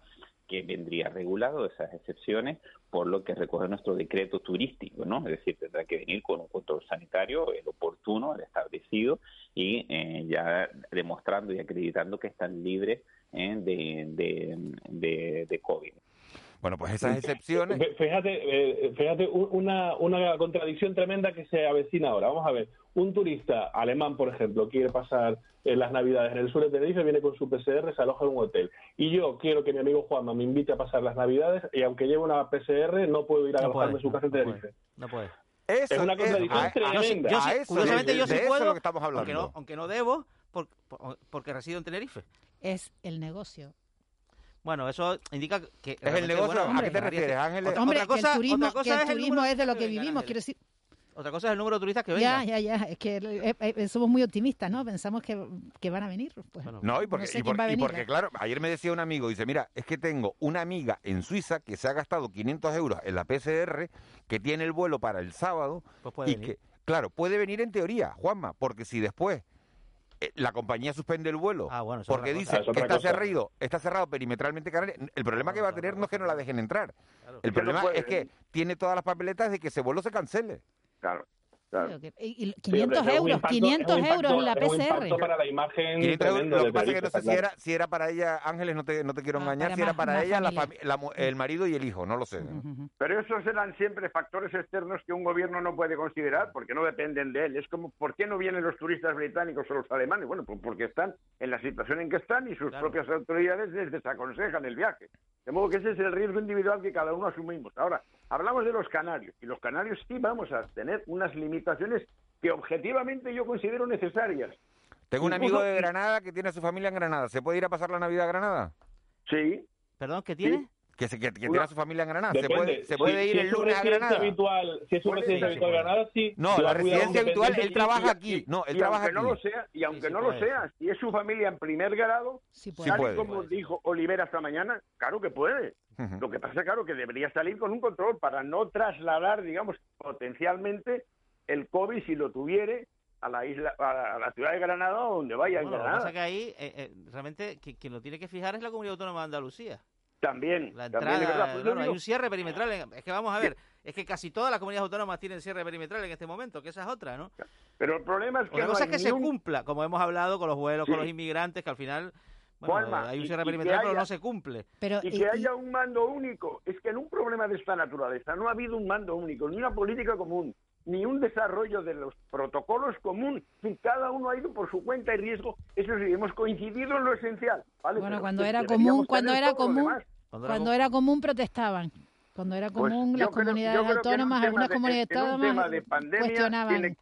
Speaker 30: que vendría regulado esas excepciones por lo que recoge nuestro decreto turístico, ¿no? Es decir, tendrá que venir con un control sanitario, el oportuno, el establecido, y eh, ya demostrando y acreditando que están libres eh, de, de COVID.
Speaker 1: Bueno, pues esas excepciones...
Speaker 28: Fí- Fíjate, eh, fíjate una, una contradicción tremenda que se avecina ahora. Vamos a ver, un turista alemán, por ejemplo, quiere pasar eh, las Navidades en el sur de Tenerife, viene con su PCR, se aloja en un hotel. Y yo quiero que mi amigo Juanma me invite a pasar las Navidades y aunque lleve una PCR, no puedo ir a
Speaker 24: No
Speaker 28: alojarme
Speaker 24: puede,
Speaker 28: en su casa en
Speaker 24: no
Speaker 28: Tenerife.
Speaker 24: No puede.
Speaker 1: Eso
Speaker 28: Es una contradicción
Speaker 1: yo
Speaker 28: tremenda.
Speaker 1: yo
Speaker 24: Curiosamente
Speaker 1: de-
Speaker 24: yo sí
Speaker 1: de eso es
Speaker 24: puedo,
Speaker 1: lo que estamos
Speaker 24: aunque
Speaker 1: hablando.
Speaker 24: no, aunque no debo, por- por- porque resido en Tenerife.
Speaker 23: Es el negocio.
Speaker 24: Bueno, eso indica que...
Speaker 1: el
Speaker 24: realmente,
Speaker 1: negocio?
Speaker 24: bueno,
Speaker 1: ¿A qué te refieres, Ángeles?
Speaker 23: Hombre,
Speaker 24: otra cosa,
Speaker 23: que el turismo,
Speaker 24: otra cosa
Speaker 23: que el
Speaker 24: es el
Speaker 23: turismo es de lo
Speaker 24: que
Speaker 23: vivimos. Quiero decir,
Speaker 24: Otra cosa es el número de turistas que
Speaker 23: ya,
Speaker 24: vengan.
Speaker 23: ya, ya. Es que eh, eh, somos muy optimistas, ¿no? Pensamos que, que van a venir. Pues,
Speaker 1: No, y porque,
Speaker 23: no sé
Speaker 1: y
Speaker 23: quién
Speaker 1: por-
Speaker 23: va a
Speaker 1: y
Speaker 23: venir,
Speaker 1: porque,
Speaker 23: ¿eh?
Speaker 1: claro, ayer me decía un amigo, dice, mira, es que tengo una amiga en Suiza que se ha gastado 500 euros en la PCR, que tiene el vuelo para el sábado,
Speaker 24: Pues puede
Speaker 1: y
Speaker 24: venir.
Speaker 1: que, claro, puede venir en teoría, Juanma, porque si después la compañía suspende el vuelo
Speaker 24: Ah, bueno,
Speaker 1: porque dice.
Speaker 28: Ah, otra
Speaker 1: está cerrado, está cerrado perimetralmente Canarias, el problema que va a tener no es que no la dejen entrar, el
Speaker 29: que no
Speaker 1: problema
Speaker 29: puede
Speaker 1: es que tiene todas las papeletas de que ese vuelo se cancele.
Speaker 29: Claro.
Speaker 23: Claro que- y- y
Speaker 28: Sí, hombre,
Speaker 23: 500
Speaker 28: es un
Speaker 23: euros,
Speaker 28: impacto-
Speaker 23: 500
Speaker 28: es un
Speaker 23: euros en la
Speaker 28: impacto-
Speaker 23: PCR.
Speaker 28: impacto para la imagen
Speaker 1: 500 euros,
Speaker 28: tremendo
Speaker 1: lo que pasa es que no sé si
Speaker 28: claro.
Speaker 1: era, si era para ella, Ángeles, no te, no te quiero
Speaker 23: Ah,
Speaker 1: engañar,
Speaker 23: para
Speaker 1: si era
Speaker 23: más-
Speaker 1: para
Speaker 23: más
Speaker 1: ella, la la el marido y el hijo, no lo sé.
Speaker 29: Pero esos serán siempre factores externos que un gobierno no puede considerar porque no dependen de él. Es como, ¿por qué no vienen los turistas británicos o los alemanes? Bueno, pues porque están en la situación en que están y sus propias autoridades les desaconsejan el viaje. De modo que ese es el riesgo individual que cada uno asumimos. Ahora, hablamos de los canarios y los canarios sí vamos a tener unas limitaciones que objetivamente yo considero necesarias.
Speaker 1: Tengo un amigo de Granada que tiene a su familia en Granada. ¿Se puede ir a pasar la Navidad a Granada?
Speaker 29: Sí.
Speaker 24: ¿Perdón? ¿Qué tiene?
Speaker 1: Que, se, que, tiene a su familia en Granada. ¿Se puede, se puede
Speaker 28: si
Speaker 1: ir el
Speaker 28: un
Speaker 1: lunes a Granada?
Speaker 28: habitual- si es un
Speaker 29: ir,
Speaker 28: habitual
Speaker 29: sí.
Speaker 28: Granada, sí.
Speaker 1: No, la residencia habitual, él trabaja aquí. No, él
Speaker 29: y
Speaker 1: trabaja
Speaker 29: aunque no
Speaker 1: aquí.
Speaker 29: lo sea, y aunque
Speaker 24: sí
Speaker 29: no
Speaker 24: puede,
Speaker 29: lo sea, si es su familia en primer grado,
Speaker 23: Sí
Speaker 1: puede.
Speaker 29: tal
Speaker 1: Sí
Speaker 29: y
Speaker 1: puede.
Speaker 29: como dijo Olivera esta mañana, claro que puede. Lo que pasa, claro, que debería salir con un control para no trasladar, digamos, potencialmente el COVID, si lo tuviere, a la isla, a la ciudad de Granada o donde vaya en
Speaker 24: Bueno, lo que pasa
Speaker 29: Granada.
Speaker 24: que ahí eh, eh, realmente qui- quien lo tiene que fijar es la Comunidad Autónoma de Andalucía.
Speaker 29: También,
Speaker 24: La
Speaker 29: también
Speaker 24: entrada,
Speaker 29: es verdad. Pues
Speaker 24: claro, hay un cierre perimetral. en- es que vamos a ver, es que casi todas las comunidades autónomas tienen cierre perimetral en este momento, que esa es otra, ¿no?
Speaker 29: Pero el problema es que
Speaker 24: Una
Speaker 29: no
Speaker 24: cosa
Speaker 29: hay
Speaker 24: es que se
Speaker 29: un-
Speaker 24: cumpla, como hemos hablado con los vuelos, con los inmigrantes, que al final, bueno,
Speaker 29: Juanma,
Speaker 24: hay un cierre perimetral, pero
Speaker 29: haya-
Speaker 24: no se cumple.
Speaker 23: Pero,
Speaker 29: y
Speaker 23: y-
Speaker 29: que
Speaker 23: y-
Speaker 29: haya un mando único. Es que en un problema de esta naturaleza no ha habido un mando único, ni una política común, ni un desarrollo de los protocolos común. Si cada uno ha ido por su cuenta y riesgo, eso sí, hemos coincidido en lo esencial. ¿vale?
Speaker 23: bueno,
Speaker 29: Pero
Speaker 23: cuando era común, cuando era común.
Speaker 24: Cuando era
Speaker 23: cuando
Speaker 24: como-
Speaker 23: era común protestaban. Cuando era
Speaker 29: Pues
Speaker 23: común, las
Speaker 29: creo-
Speaker 23: comunidades autónomas, algunas
Speaker 29: de-
Speaker 23: comunidades
Speaker 29: en un
Speaker 23: autónomas
Speaker 29: tema de pandemia
Speaker 23: cuestionaban.
Speaker 29: tiene-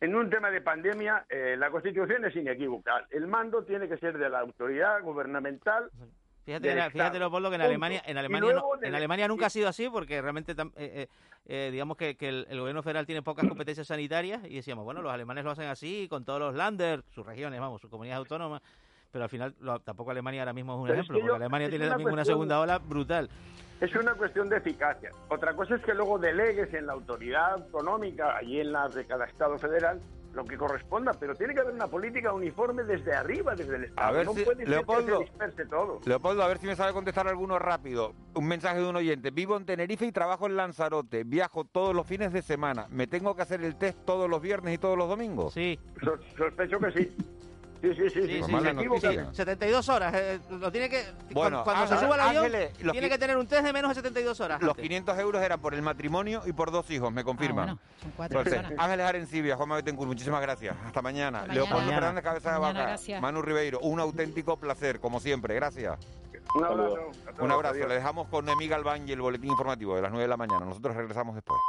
Speaker 29: En un tema de pandemia, eh, la Constitución es inequívoca. El mando tiene que ser de la autoridad gubernamental.
Speaker 24: Fíjate, fíjate. Leopoldo, que en. Alemania, en Alemania, no- en Alemania nunca ha sido así, porque realmente, eh, eh, eh, digamos que, que el, el gobierno federal tiene pocas competencias sanitarias y decíamos, bueno, los alemanes lo hacen así, con todos los Länder, sus regiones, vamos, sus comunidades autónomas, pero al final lo- tampoco Alemania ahora mismo es un
Speaker 29: Pero es
Speaker 24: ejemplo,
Speaker 29: que
Speaker 24: porque Alemania tiene
Speaker 29: una
Speaker 24: también una segunda ola brutal.
Speaker 29: Es una cuestión de eficacia. Otra cosa es que luego delegues en la autoridad autonómica, allí en la de cada Estado federal, lo que corresponda, pero tiene que haber una política uniforme desde arriba, desde el Estado.
Speaker 1: A ver
Speaker 29: no
Speaker 1: si-
Speaker 29: puede ser
Speaker 1: Leopoldo.
Speaker 29: que se disperse todo.
Speaker 1: Leopoldo, a ver si me sabe contestar alguno rápido. Un mensaje de un oyente. Vivo en Tenerife y trabajo en Lanzarote. Viajo todos los fines de semana. ¿Me tengo que hacer el test todos los viernes y todos los domingos?
Speaker 24: Sí.
Speaker 29: Sos- sospecho que sí. Sí, sí, sí.
Speaker 24: Sí,
Speaker 29: sí,
Speaker 24: sí,
Speaker 29: se
Speaker 1: mala
Speaker 29: equivoca.
Speaker 1: noticia.
Speaker 24: 72 horas. eh, lo tiene que.
Speaker 1: Bueno,
Speaker 24: cuando cuando se suba al avión,
Speaker 1: Ángeles,
Speaker 24: tiene
Speaker 1: que-
Speaker 24: tener un test de menos de 72 horas.
Speaker 1: Los
Speaker 24: antes.
Speaker 1: 500 euros eran por el matrimonio y por dos hijos, me confirman.
Speaker 24: Ah, bueno, son cuatro
Speaker 1: Entonces,
Speaker 24: personas.
Speaker 1: Ángeles Arencibia, Juanma Betancourt, muchísimas gracias. Hasta mañana.
Speaker 24: Hasta
Speaker 1: Leopoldo
Speaker 24: mañana.
Speaker 1: Fernández, cabeza de vaca.
Speaker 24: gracias.
Speaker 1: Manu Ribeiro, un auténtico placer, como siempre. Gracias.
Speaker 29: Un abrazo.
Speaker 1: Un abrazo. Le dejamos con Noemí Galván y el boletín informativo de las 9 de la mañana. Nosotros regresamos después.